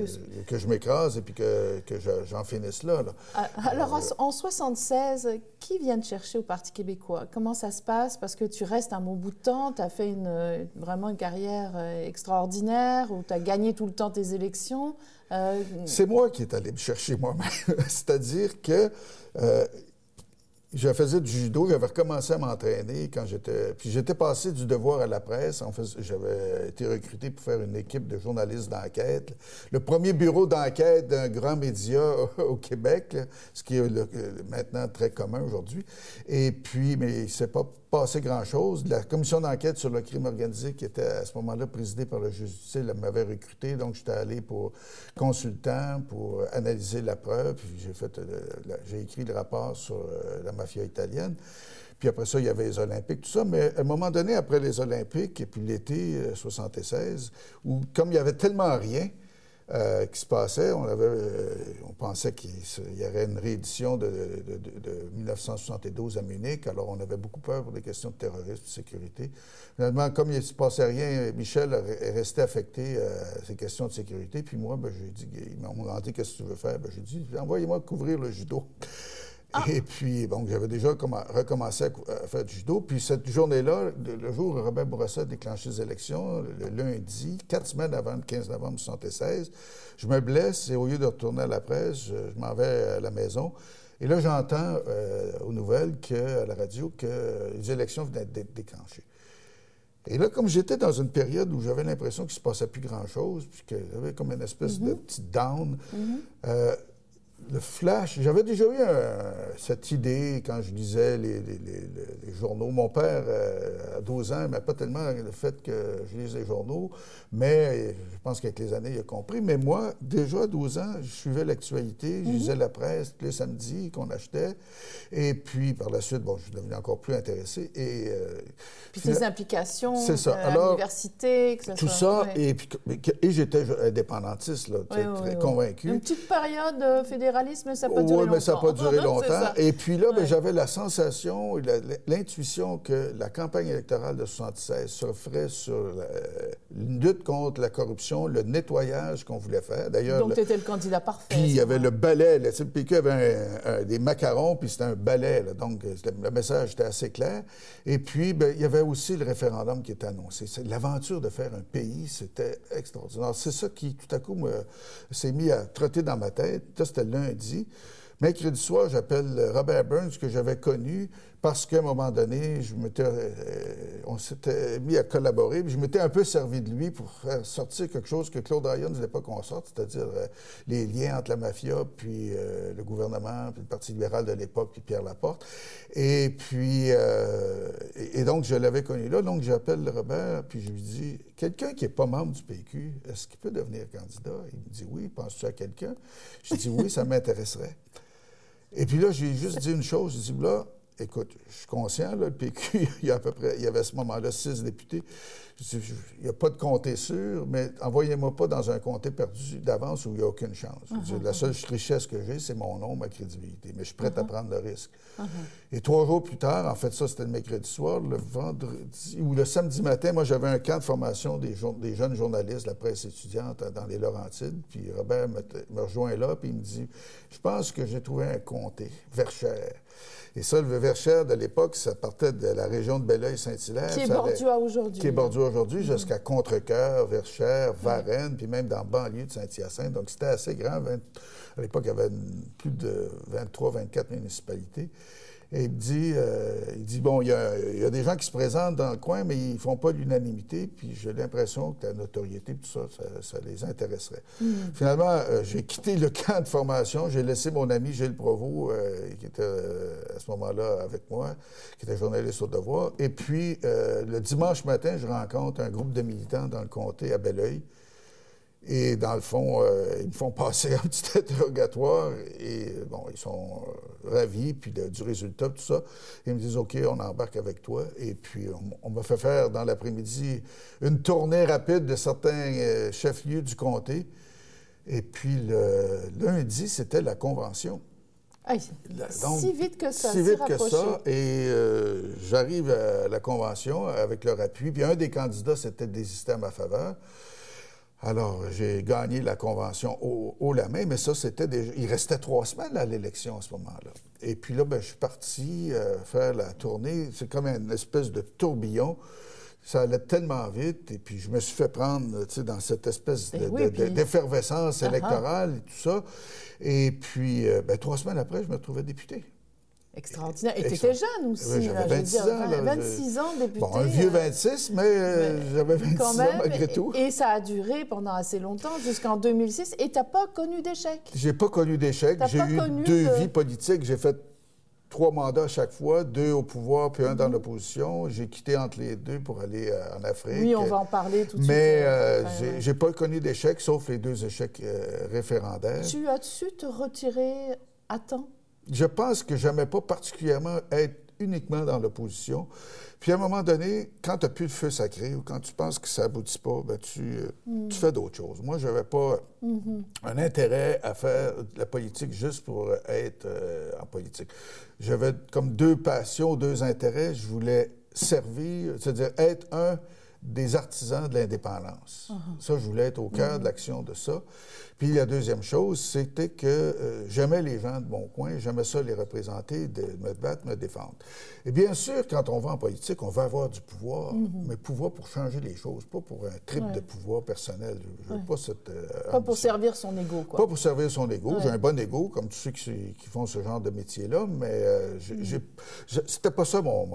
je, que... je m'écrase et puis que, que j'en finisse là, ah, Alors, en 76, qui vient te chercher au Parti québécois? Comment ça se passe? Parce que tu restes un bon bout de temps, tu as fait une, vraiment une carrière euh, extraordinaire où tu as gagné tout le temps tes élections. Euh, C'est moi qui est allé me chercher moi-même. C'est-à-dire que euh, je faisais du judo, j'avais recommencé à m'entraîner quand j'étais. Puis j'étais passé du devoir à la presse. En fait, j'avais été recruté pour faire une équipe de journalistes d'enquête. Le premier bureau d'enquête d'un grand média au Québec, ce qui est maintenant très commun aujourd'hui. Et puis, mais s'est pas passé grand-chose. La commission d'enquête sur le crime organisé, qui était à ce moment-là présidée par le juge elle m'avait recruté. Donc, j'étais allé pour consultant, pour analyser la preuve. Puis j'ai fait, euh, j'ai écrit le rapport sur euh, la mafia italienne. Puis après ça, il y avait les Olympiques, tout ça. Mais à un moment donné, après les Olympiques, et puis l'été 76, euh, où comme il y avait tellement rien, euh, qui se passait. On, avait, euh, on pensait qu'il y aurait une réédition de, 1972 à Munich. Alors, on avait beaucoup peur pour des questions de terrorisme, de sécurité. Finalement, comme il ne se passait rien, Michel est resté affecté à ces questions de sécurité. Puis moi, ben, j'ai dit, ils m'ont demandé qu'est-ce que tu veux faire? Ben, j'ai dit, envoyez-moi couvrir le judo. Ah. Et puis, bon, j'avais déjà recommencé à, faire du judo. Puis cette journée-là, le jour où Robert Bourassa a déclenché les élections, le lundi, quatre semaines avant le 15 novembre 1976, je me blesse et au lieu de retourner à la presse, je, m'en vais à la maison. Et là, j'entends euh, aux nouvelles, que, à la radio, que les élections venaient d'être déclenchées. Et là, comme j'étais dans une période où j'avais l'impression qu'il ne se passait plus grand-chose, puis qu'il y avait comme une espèce de mm-hmm. petit down, mm-hmm. euh, le flash, j'avais déjà eu cette idée quand je lisais les, journaux. Mon père, euh, à 12 ans, n'aimait pas tellement le fait que je lise les journaux, mais je pense qu'avec les années, il a compris. Mais moi, déjà à 12 ans, je suivais l'actualité, je mhm. lisais la presse tous les samedis qu'on achetait. Et puis, par la suite, bon, je suis devenu encore plus intéressé. Et, euh, puis tes implications ça. Euh, à l'université, que Tout ça, et, et j'étais indépendantiste, là, très, convaincu. Une petite période fédérale mais ça n'a pas duré longtemps. mais ça n'a pas duré longtemps. Et puis là, ben, j'avais la sensation, l'intuition que la campagne électorale de 76 se ferait sur la, une lutte contre la corruption, le nettoyage qu'on voulait faire. D'ailleurs, Donc, tu étais le candidat parfait. Puis il y avait le balai. Le PQ avait des macarons, puis c'était un balai. donc, le message était assez clair. Et puis, ben, il y avait aussi le référendum qui était annoncé. L'aventure de faire un pays, c'était extraordinaire. C'est ça qui, tout à coup, s'est mis à trotter dans ma tête. C'était lundi. Mercredi soir, j'appelle Robert Burns, que j'avais connu, parce qu'à un moment donné, je euh, on s'était mis à collaborer, puis je m'étais un peu servi de lui pour faire sortir quelque chose que Claude Ryan ne voulait pas qu'on sorte, c'est-à-dire euh, les liens entre la mafia, puis euh, le gouvernement, puis le Parti libéral de l'époque, puis Pierre Laporte. Et puis, et, donc, je l'avais connu là, donc j'appelle Robert, puis je lui dis, quelqu'un qui n'est pas membre du PQ, est-ce qu'il peut devenir candidat? Il me dit, oui, penses-tu à quelqu'un? Je dis, oui, ça m'intéresserait. Et puis là, j'ai juste dit une chose, je dis, là, écoute, je suis conscient, le PQ, il y a à peu près, il y avait à ce moment-là six députés. il n'y a pas de comté sûr, mais envoyez-moi pas dans un comté perdu d'avance où il n'y a aucune chance. Uh-huh, la seule uh-huh. richesse que j'ai, c'est mon nom, ma crédibilité. Mais je suis prêt à uh-huh. prendre le risque. Et trois jours plus tard, en fait, ça, c'était le mercredi soir, le vendredi ou le samedi matin, moi, j'avais un camp de formation des, des, jeunes journalistes, la presse étudiante dans les Laurentides. Puis Robert me, me rejoint là, puis il me dit Je pense que j'ai trouvé un comté, Verchères. Et ça, le Verchères de l'époque, ça partait de la région de Belleuil-Saint-Hilaire. Qui est Bordua aujourd'hui. Qui est aujourd'hui, mm-hmm. jusqu'à Contrecoeur, Verchères, Varennes, puis même dans banlieue de Saint-Hyacinthe. Donc, c'était assez grand. à l'époque, il y avait plus de 23, 24 municipalités. Et il me dit, euh, il dit bon, il y, a, des gens qui se présentent dans le coin, mais ils ne font pas l'unanimité, puis j'ai l'impression que ta notoriété, tout ça, ça, les intéresserait. Hmm. Finalement, euh, j'ai quitté le camp de formation, j'ai laissé mon ami Gilles Provost, euh, qui était à ce moment-là avec moi, qui était journaliste au devoir. Et puis, le dimanche matin, je rencontre un groupe de militants dans le comté à Belleuil. Et dans le fond, euh, ils me font passer un petit interrogatoire et bon, ils sont euh, ravis puis du résultat, tout ça. Ils me disent OK, on embarque avec toi. Et puis on, m'a fait faire dans l'après-midi une tournée rapide de certains euh, chefs-lieux du comté. Et puis le lundi, c'était la convention. si vite que ça. Si vite que ça. Et j'arrive à la convention avec leur appui. Puis un des candidats, c'était désisté à ma faveur. Alors, j'ai gagné la convention au, la main, mais ça, c'était déjà... Il restait trois semaines à l'élection à ce moment-là. Et puis là, ben, je suis parti euh, faire la tournée. C'est comme une espèce de tourbillon. Ça allait tellement vite, et puis je me suis fait prendre dans cette espèce eh d'effervescence électorale et tout ça. Et puis, euh, ben, trois semaines après, je me trouvais député. Extraordinaire. Et tu étais jeune aussi. J'avais 26 ans. 26 ans, député. Bon, un vieux 26, euh, mais, j'avais 26 ans malgré tout. Et, ça a duré pendant assez longtemps, jusqu'en 2006. Et tu n'as pas connu d'échec? J'ai pas connu d'échec. J'ai eu deux vies politiques. J'ai fait trois mandats à chaque fois, deux au pouvoir puis un dans mhm. l'opposition. J'ai quitté entre les deux pour aller euh, en Afrique. Oui, on va en parler tout de suite. Mais euh, j'ai pas connu d'échec, sauf les deux échecs référendaires. Tu as su te retirer à temps? Je pense que j'aimais pas particulièrement être uniquement dans l'opposition. Puis à un moment donné, quand tu n'as plus le feu sacré ou quand tu penses que ça aboutit pas, ben tu, euh, mm. tu, fais d'autres choses. Moi, je n'avais pas mm-hmm. un intérêt à faire de la politique juste pour être euh, en politique. J'avais comme deux passions, deux intérêts. Je voulais servir, c'est-à-dire être un des artisans de l'indépendance. Uh-huh. Ça, je voulais être au cœur de mm-hmm. l'action de ça. Puis la deuxième chose, c'était que euh, j'aimais les gens de mon coin, j'aimais ça les représenter, de me battre, me défendre. Et bien sûr, quand on va en politique, on va avoir du pouvoir, mhm. mais pouvoir pour changer les choses, pas pour un trip de pouvoir personnel. Je, pas cette. Euh, pas pour servir son ego, quoi. Pas pour servir son ego. J'ai un bon ego, comme tous ceux qui, font ce genre de métier-là, mais euh, mhm. c'était pas ça mon,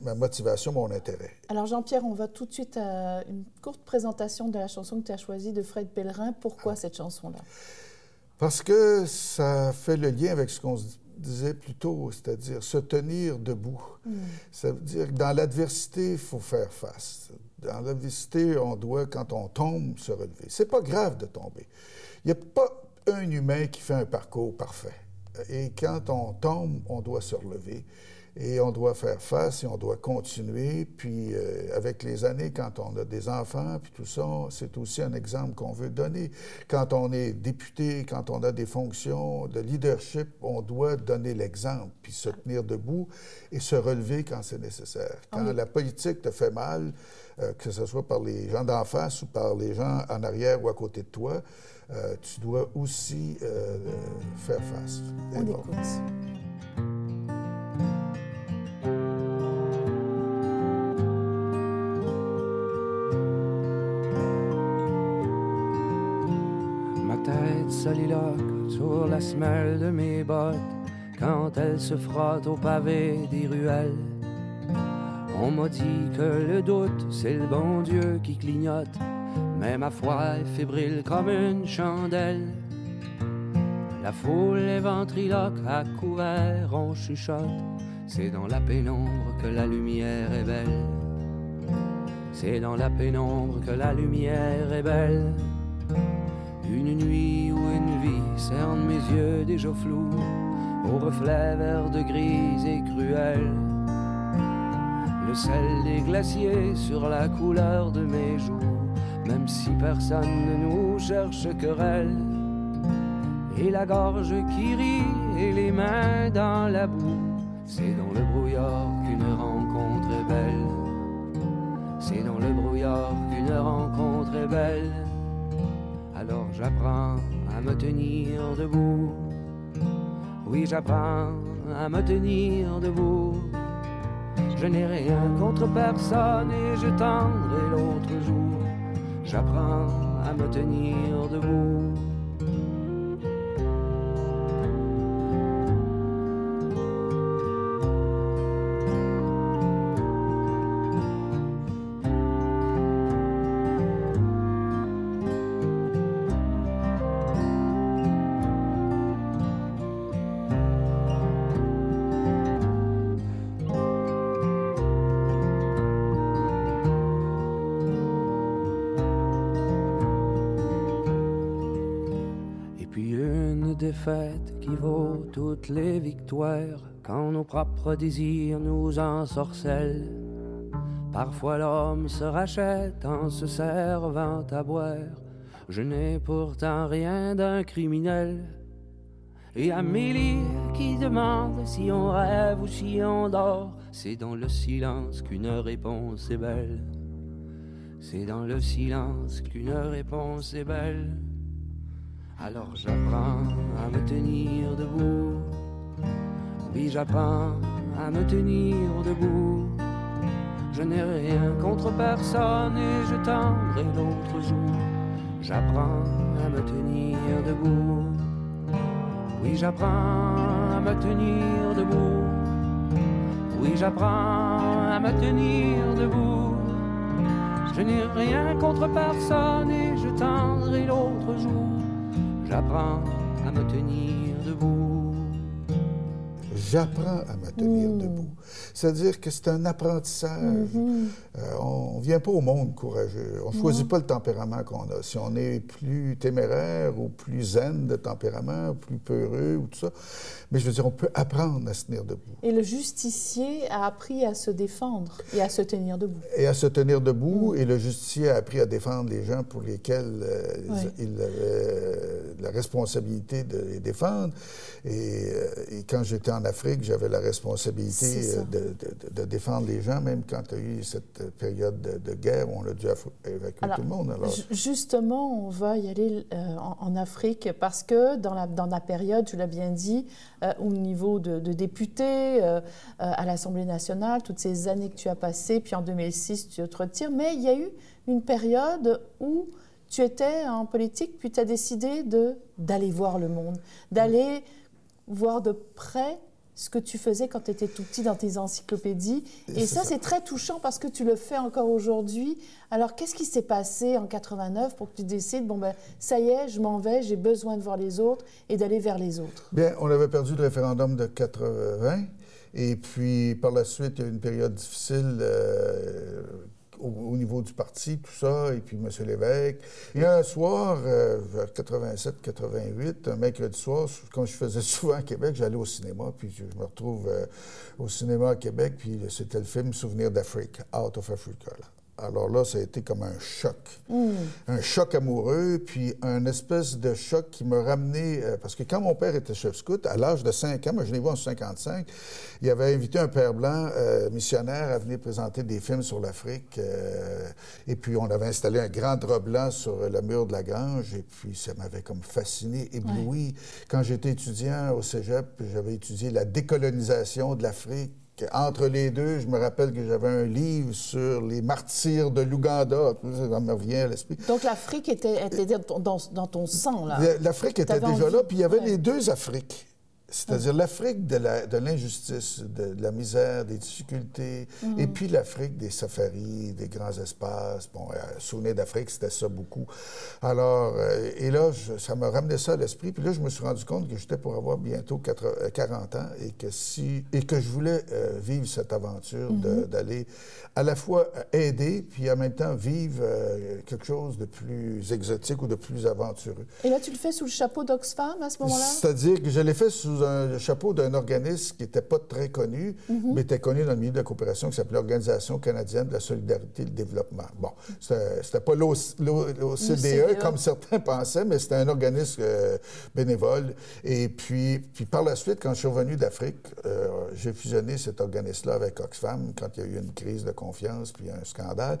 ma, motivation, mon intérêt. Alors, Jean-Pierre, on va tout de suite à une courte présentation de la chanson que tu as choisie de Fred Pellerin. Pourquoi ah. cette chanson-là? Parce que ça fait le lien avec ce qu'on se disait plus tôt, c'est-à-dire se tenir debout. Hmm. Ça veut dire que dans l'adversité, il faut faire face. Dans l'adversité, on doit, quand on tombe, se relever. C'est pas grave de tomber. Il n'y a pas un humain qui fait un parcours parfait. Et quand on tombe, on doit se relever. Et on doit faire face et on doit continuer. Puis euh, avec les années, quand on a des enfants, puis tout ça, c'est aussi un exemple qu'on veut donner. Quand on est député, quand on a des fonctions de leadership, on doit donner l'exemple, puis se tenir debout et se relever quand c'est nécessaire. Quand la politique te fait mal, euh, que ce soit par les gens d'en face ou par les gens en arrière ou à côté de toi, euh, tu dois aussi faire face. On écoute. Soliloque sur la semelle de mes bottes quand elle se frotte au pavé des ruelles. On m'a dit que le doute, c'est le bon Dieu qui clignote, mais ma foi est fébrile comme une chandelle. La foule est ventriloque, à couvert, on chuchote, c'est dans la pénombre que la lumière est belle. C'est dans la pénombre que la lumière est belle. Une nuit ou une vie cerne mes yeux déjà flous, au reflet vert de grise et cruel. Le sel des glaciers sur la couleur de mes joues, même si personne ne nous cherche querelle. Et la gorge qui rit et les mains dans la boue, c'est dans le brouillard qu'une rencontre est belle. C'est dans le brouillard qu'une rencontre est belle alors j'apprends à me tenir debout. Oui, j'apprends à me tenir debout. Je n'ai rien contre personne et je tendrai l'autre jour. J'apprends à me tenir debout. Défaite qui vaut toutes les victoires quand nos propres désirs nous ensorcellent. Parfois l'homme se rachète en se servant à boire. Je n'ai pourtant rien d'un criminel. Et Amélie qui demande si on rêve ou si on dort, c'est dans le silence qu'une réponse est belle. C'est dans le silence qu'une réponse est belle. Alors j'apprends à me tenir debout. Oui, j'apprends à me tenir debout. Je n'ai rien contre personne et je tendrai l'autre jour. J'apprends à me tenir debout. Oui, j'apprends à me tenir debout. Oui, j'apprends à me tenir debout. Je n'ai rien contre personne et je tendrai l'autre jour. J'apprends à me tenir debout. J'apprends à me tenir Mm. debout. C'est-à-dire que c'est un apprentissage. Mhm. Euh, on ne vient pas au monde courageux. On ne choisit pas le tempérament qu'on a. Si on est plus téméraire ou plus zen de tempérament, ou plus peureux ou tout ça. Mais je veux dire, on peut apprendre à se tenir debout. Et le justicier a appris à se défendre et à se tenir debout. Et à se tenir debout, et le justicier a appris à défendre les gens pour lesquels euh, il avait euh, la responsabilité de les défendre. Et, euh, et quand j'étais en Afrique, j'avais la responsabilité euh, de, de- de défendre les gens, même quand il y a eu cette période de, de guerre où on a dû évacuer Alors, tout le monde. Alors, Ju- Justement, on va y aller euh, en, en Afrique parce que dans la, dans la période, tu l'as bien dit, euh, au niveau de, de députés, euh, euh, à l'Assemblée nationale, toutes ces années que tu as passées, puis en 2006, tu te retires, mais il y a eu une période où tu étais en politique, puis tu as décidé d'aller voir le monde, d'aller voir de près ce que tu faisais quand tu étais tout petit dans tes encyclopédies. Et ça. c'est très touchant parce que tu le fais encore aujourd'hui. Alors, qu'est-ce qui s'est passé en 89 pour que tu décides, bon, ben, ça y est, je m'en vais, j'ai besoin de voir les autres et d'aller vers les autres? Bien, on avait perdu le référendum de 80. Et puis, par la suite, il y a eu une période difficile euh, au, au niveau du parti, tout ça, et puis M. Lévesque. Et un soir, euh, vers 87-88, un mercredi soir, comme je faisais souvent à Québec, j'allais au cinéma, puis je, me retrouve euh, au cinéma à Québec, puis c'était le film Souvenir d'Afrique, Out of Africa. Alors là, ça a été comme un choc. Un choc amoureux, puis un espèce de choc qui m'a ramené... euh, parce que quand mon père était chef scout, à l'âge de 5 ans, moi je l'ai vu en 55, il avait invité un père blanc euh, missionnaire à venir présenter des films sur l'Afrique. euh, et puis on avait installé un grand drap blanc sur le mur de la grange, et puis ça m'avait comme fasciné, ébloui. Quand j'étais étudiant au cégep, j'avais étudié la décolonisation de l'Afrique. Entre les deux, je me rappelle que j'avais un livre sur les martyrs de l'Ouganda. Ça me revient à l'esprit. Donc, l'Afrique était, était dans, ton- dans- dans ton sang, là. L'Afrique était déjà envie- là, puis il y avait ouais. les deux Afriques. C'est-à-dire l'Afrique de la- de l'injustice, de, la misère, des difficultés, et puis l'Afrique des safaris, des grands espaces. Bon, euh, Souvenir d'Afrique, c'était ça beaucoup. Alors, euh, et là, je- ça m'a ramené ça à l'esprit. Puis là, je me suis rendu compte que j'étais pour avoir bientôt 80 euh, 40 ans et que, si, et que je voulais euh, vivre cette aventure Mhm. d'aller à la fois aider, puis en même temps vivre quelque chose de plus exotique ou de plus aventureux. Et là, tu le fais sous le chapeau d'Oxfam à ce moment-là? C'est-à-dire que je l'ai fait sous un le chapeau d'un organisme qui n'était pas très connu, Mhm. mais était connu dans le milieu de la coopération, qui s'appelait l'Organisation canadienne de la solidarité et le développement. Bon, c'était pas l'OCDE L'OCDE. comme certains pensaient, mais c'était un organisme euh, bénévole. Et puis, puis par la suite, quand je suis revenu d'Afrique, euh, j'ai fusionné cet organisme-là avec Oxfam quand il y a eu une crise de confiance puis un scandale.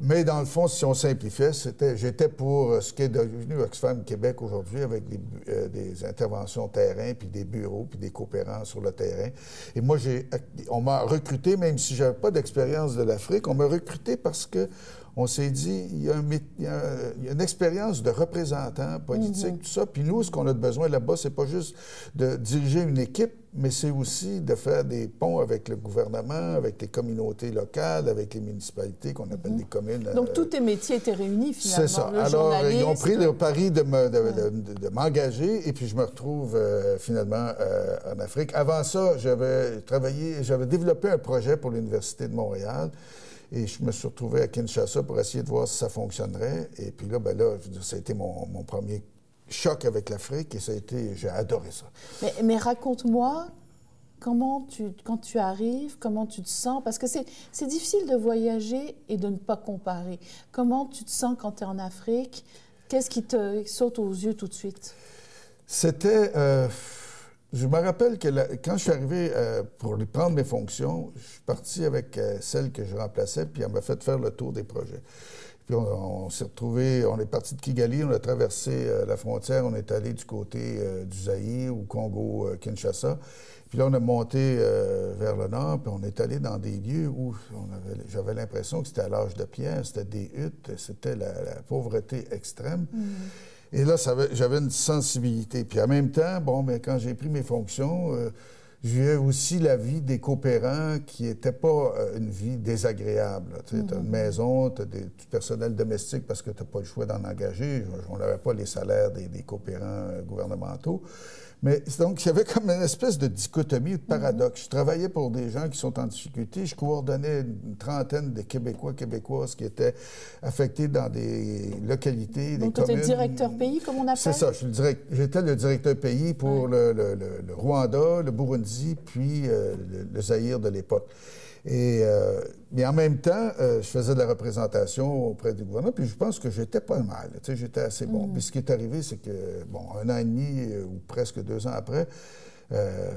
Mais dans le fond, si on simplifiait, j'étais pour euh, ce qui est devenu Oxfam Québec aujourd'hui avec des, euh, des interventions terrain, puis des bureaux, puis des coopérants sur le terrain. Et moi, j'ai, on m'a recruté, même si j'avais pas d'expérience de l'Afrique, on m'a recruté parce que on s'est dit, il y a, un mét- il y a un- il y a une expérience de représentant politique, tout ça. Puis nous, ce qu'on a de besoin là-bas, c'est pas juste de diriger une équipe, mais c'est aussi de faire des ponts avec le gouvernement, avec les communautés locales, avec les municipalités qu'on appelle des communes. Donc, euh, tous tes métiers étaient réunis, finalement. c'est ça. Le Alors, ils ont pris le pari de, me- de- de- de m'engager et puis je me retrouve euh, finalement euh, en Afrique. Avant ça, j'avais travaillé, j'avais développé un projet pour l'Université de Montréal et je me suis retrouvé à Kinshasa pour essayer de voir si ça fonctionnerait. Et puis là, ben là, ça a été mon, mon premier choc avec l'Afrique et ça a été, j'ai adoré ça. Mais, mais raconte-moi comment tu, quand tu arrives, comment tu te sens, parce que c'est difficile de voyager et de ne pas comparer. Comment tu te sens quand tu es en Afrique? Qu'est-ce qui te saute aux yeux tout de suite? C'était... Euh, je me rappelle que quand je suis arrivé euh, pour prendre mes fonctions, je suis parti avec euh, celle que je remplaçais, puis elle m'a fait faire le tour des projets. Puis on, s'est retrouvé, on est parti de Kigali, on a traversé euh, la frontière, on est allé du côté du Zaïre, ou Congo-Kinshasa. Puis là, on a monté vers le nord, puis on est allé dans des lieux où j'avais l'impression que c'était à l'âge de pierre, c'était des huttes, c'était la, pauvreté extrême. Mm. Et là, j'avais une sensibilité. Puis en même temps, bon, mais quand j'ai pris mes fonctions, euh, j'ai aussi la vie des coopérants qui n'était pas euh, une vie désagréable. Tu as une mm-hmm. maison, tu as du personnel domestique parce que tu n'as pas le choix d'en engager. On n'avait pas les salaires des, des coopérants euh, gouvernementaux. Mais donc, il y avait comme une espèce de dichotomie, de paradoxe. Je travaillais pour des gens qui sont en difficulté. Je coordonnais une trentaine de Québécois, Québécoises qui étaient affectés dans des localités, donc, des communes. Donc, directeur pays, comme on appelle? C'est ça. J'étais le directeur pays pour le, le, Rwanda, le Burundi, puis euh, le, Zaïre de l'époque. Et, euh, mais en même temps, euh, je faisais de la représentation auprès du gouvernement, puis je pense que j'étais pas mal. Tu sais, j'étais assez bon. Mm. Puis ce qui est arrivé, c'est que, bon, un an et demi ou presque deux ans après, euh,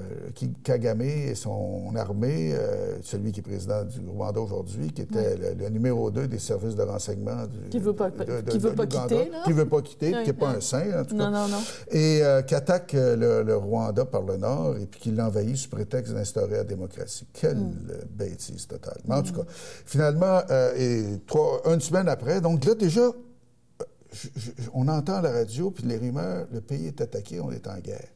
Kagame et son armée, euh, celui qui est président du Rwanda aujourd'hui, qui était le, numéro 2 des services de renseignement du, qui ne veut pas, qui veut pas quitter, Qui veut pas quitter, qui n'est pas un saint, en tout non, cas. Non, non. Et euh, qui attaque le, Rwanda par le nord et puis qui l'envahit sous prétexte d'instaurer la démocratie. Quelle mm. bêtise totale. Mais en tout mm. cas, finalement, et trois, une semaine après, donc là, déjà, on entend la radio, puis les rumeurs, le pays est attaqué, on est en guerre.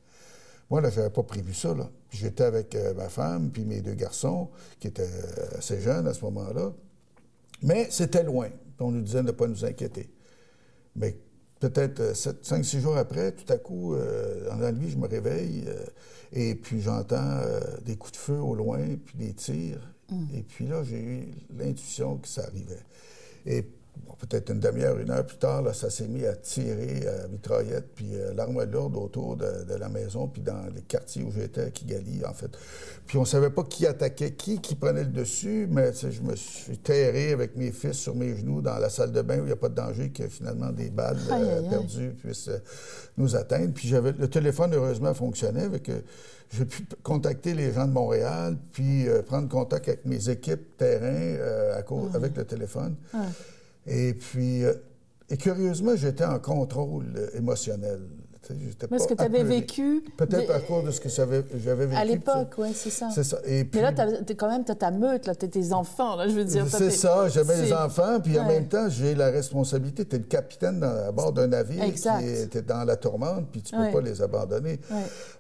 Moi, là, je n'avais pas prévu ça. Là. J'étais avec euh, ma femme, puis mes deux garçons, qui étaient euh, assez jeunes à ce moment-là. Mais c'était loin. On nous disait de ne pas nous inquiéter. Mais peut-être euh, cinq, six jours après, tout à coup, dans la nuit, je me réveille et puis j'entends des coups de feu au loin, puis des tirs. Mm. Et puis là, j'ai eu l'intuition que ça arrivait. Et peut-être une demi-heure, une heure plus tard, là, ça s'est mis à tirer à mitraillette, puis euh, l'arme lourde autour de, la maison, puis dans les quartiers où j'étais, à Kigali, en fait. Puis on savait pas qui attaquait qui, qui prenait le dessus, mais je me suis terré avec mes fils sur mes genoux dans la salle de bain où il n'y a pas de danger que finalement des balles euh, perdues puissent euh, nous atteindre. Puis j'avais le téléphone, heureusement, fonctionnait avec j'ai pu contacter les gens de Montréal, puis prendre contact avec mes équipes terrain à cause, avec le téléphone. Et puis, euh, et curieusement, j'étais en contrôle émotionnel. Parce que tu avais vécu. Peut-être à cause de ce que j'avais vécu. À l'époque, oui, c'est ça. C'est ça. Et puis... Mais là, tu quand même, tu as ta meute, tu as tes enfants, là, je veux dire. C'est ça, j'avais les enfants, puis en même temps, j'ai la responsabilité. Tu es le capitaine à bord d'un navire exact. qui était dans la tourmente, puis tu ne peux pas les abandonner.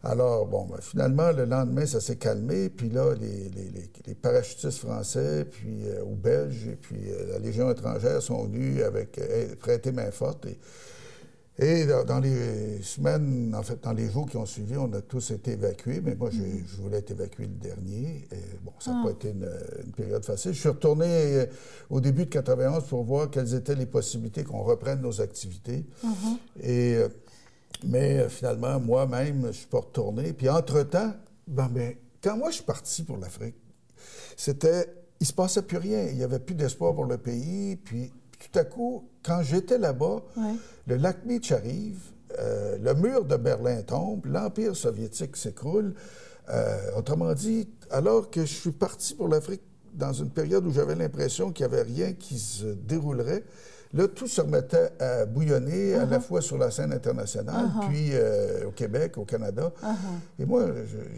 Alors, bon, ben, finalement, le lendemain, ça s'est calmé, puis là, les, les, les, parachutistes français, puis, euh, ou belges, et puis euh, la Légion étrangère sont venus avec euh, prêter main forte. Et, et dans les semaines, en fait, dans les jours qui ont suivi, on a tous été évacués, mais moi, mm-hmm. je voulais être évacué le dernier. Et bon, ça n'a pas ah. été une, période facile. Je suis retourné euh, au début de 91 pour voir quelles étaient les possibilités qu'on reprenne nos activités. Mm-hmm. Et, euh, mais euh, finalement, moi-même, je ne suis pas retourné. Puis entre-temps, ben, ben, quand moi, je suis parti pour l'Afrique, c'était... Il se passait plus rien. Il n'y avait plus d'espoir pour le pays. Puis tout à coup, quand j'étais là-bas, le lac Meach arrive, euh, le mur de Berlin tombe, l'Empire soviétique s'écroule. Euh, autrement dit, alors que je suis parti pour l'Afrique dans une période où j'avais l'impression qu'il n'y avait rien qui se déroulerait, Là, tout se remettait à bouillonner à la uh-huh. fois sur la scène internationale, uh-huh. puis euh, au Québec, au Canada. Uh-huh. Et moi,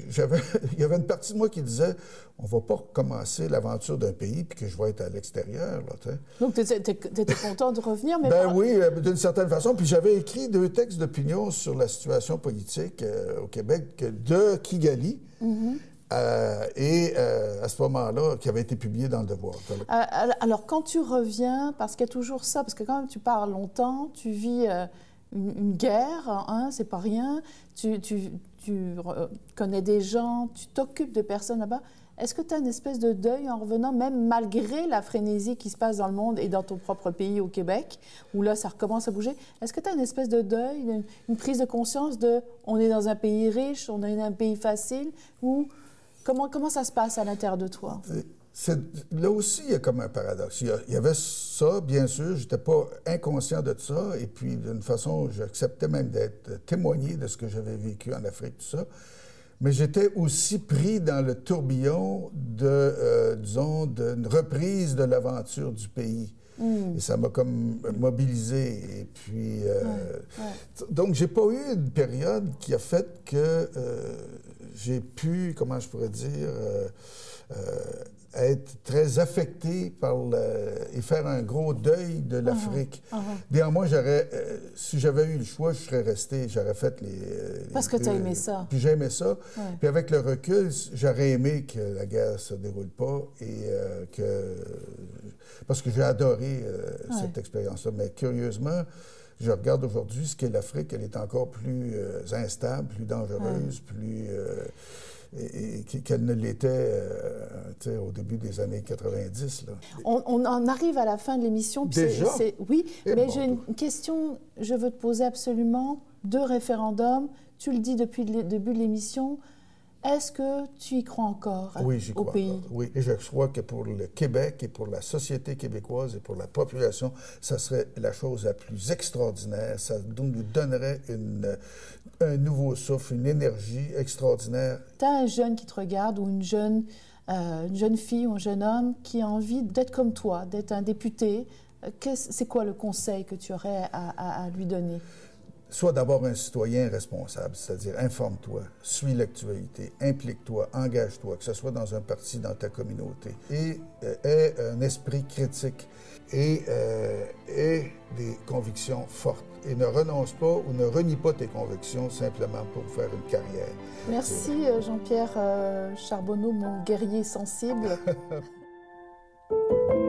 j'avais, il y avait une partie de moi qui disait, on va pas recommencer l'aventure d'un pays puis que je vais être à l'extérieur. Donc, tu étais, content de revenir, mais Ben oui, euh, d'une certaine façon. Puis j'avais écrit deux textes d'opinion sur la situation politique euh, au Québec de Kigali. Mm-hmm. Euh, et euh, à ce moment-là, qui avait été publié dans Le Devoir. Euh, alors, quand tu reviens, parce qu'il y a toujours ça, parce que quand même tu pars longtemps, tu vis une, guerre, hein, c'est pas rien, tu, tu, tu connais des gens, tu t'occupes de personnes là-bas. Est-ce que tu as une espèce de deuil en revenant, même malgré la frénésie qui se passe dans le monde et dans ton propre pays au Québec, où là, ça recommence à bouger? Est-ce que tu as une espèce de deuil, une, prise de conscience de on est dans un pays riche, on est dans un pays facile, ou comment, comment ça se passe à l'intérieur de toi? Euh, là aussi, il y a comme un paradoxe. Il y, avait ça, bien sûr, j'étais pas inconscient de ça, et puis d'une façon, j'acceptais même d'être témoigné de ce que j'avais vécu en Afrique, tout ça mais j'étais aussi pris dans le tourbillon de, euh, disons, d'une reprise de l'aventure du pays. Hmm. Et ça m'a comme mobilisé. Et puis, euh, donc, j'ai pas eu une période qui a fait que euh, j'ai pu, comment je pourrais dire, être très affecté par le, et faire un gros deuil de uh-huh. l'Afrique. Uh Néanmoins, j'aurais, euh, si j'avais eu le choix, je serais resté, j'aurais fait les. Parce que tu as aimé ça. Puis j'aimais ça. Puis avec le recul, j'aurais aimé que la guerre se déroule pas et euh, que. Parce que j'ai adoré euh, cette expérience-là. Mais curieusement, je regarde aujourd'hui ce qu'est l'Afrique, elle est encore plus instable, plus dangereuse, plus et, qu'elle ne l'était euh, au début des années 90. Là. On, en arrive à la fin de l'émission. Déjà? Oui, eh mais j'ai une question, je veux te poser absolument. Deux référendums, tu le dis depuis le début de l'émission, est-ce que tu y crois encore oui, j'y crois pays? Oui, et je crois que pour le Québec et pour la société québécoise et pour la population, ça serait la chose la plus extraordinaire. Ça nous donnerait une, un nouveau souffle, une énergie extraordinaire. Tu as un jeune qui te regarde ou une jeune, euh, une jeune fille ou un jeune homme qui a envie d'être comme toi, d'être un député. Euh, c'est quoi le conseil que tu aurais à, à lui donner? Sois d'abord un citoyen responsable, c'est-à-dire informe-toi, suis l'actualité, implique-toi, engage-toi, que ce soit dans un parti, dans ta communauté, et euh, aie un esprit critique et, euh, des convictions fortes. Et ne renonce pas ou ne renie pas tes convictions simplement pour faire une carrière. Merci euh, Jean-Pierre Charbonneau, mon guerrier sensible.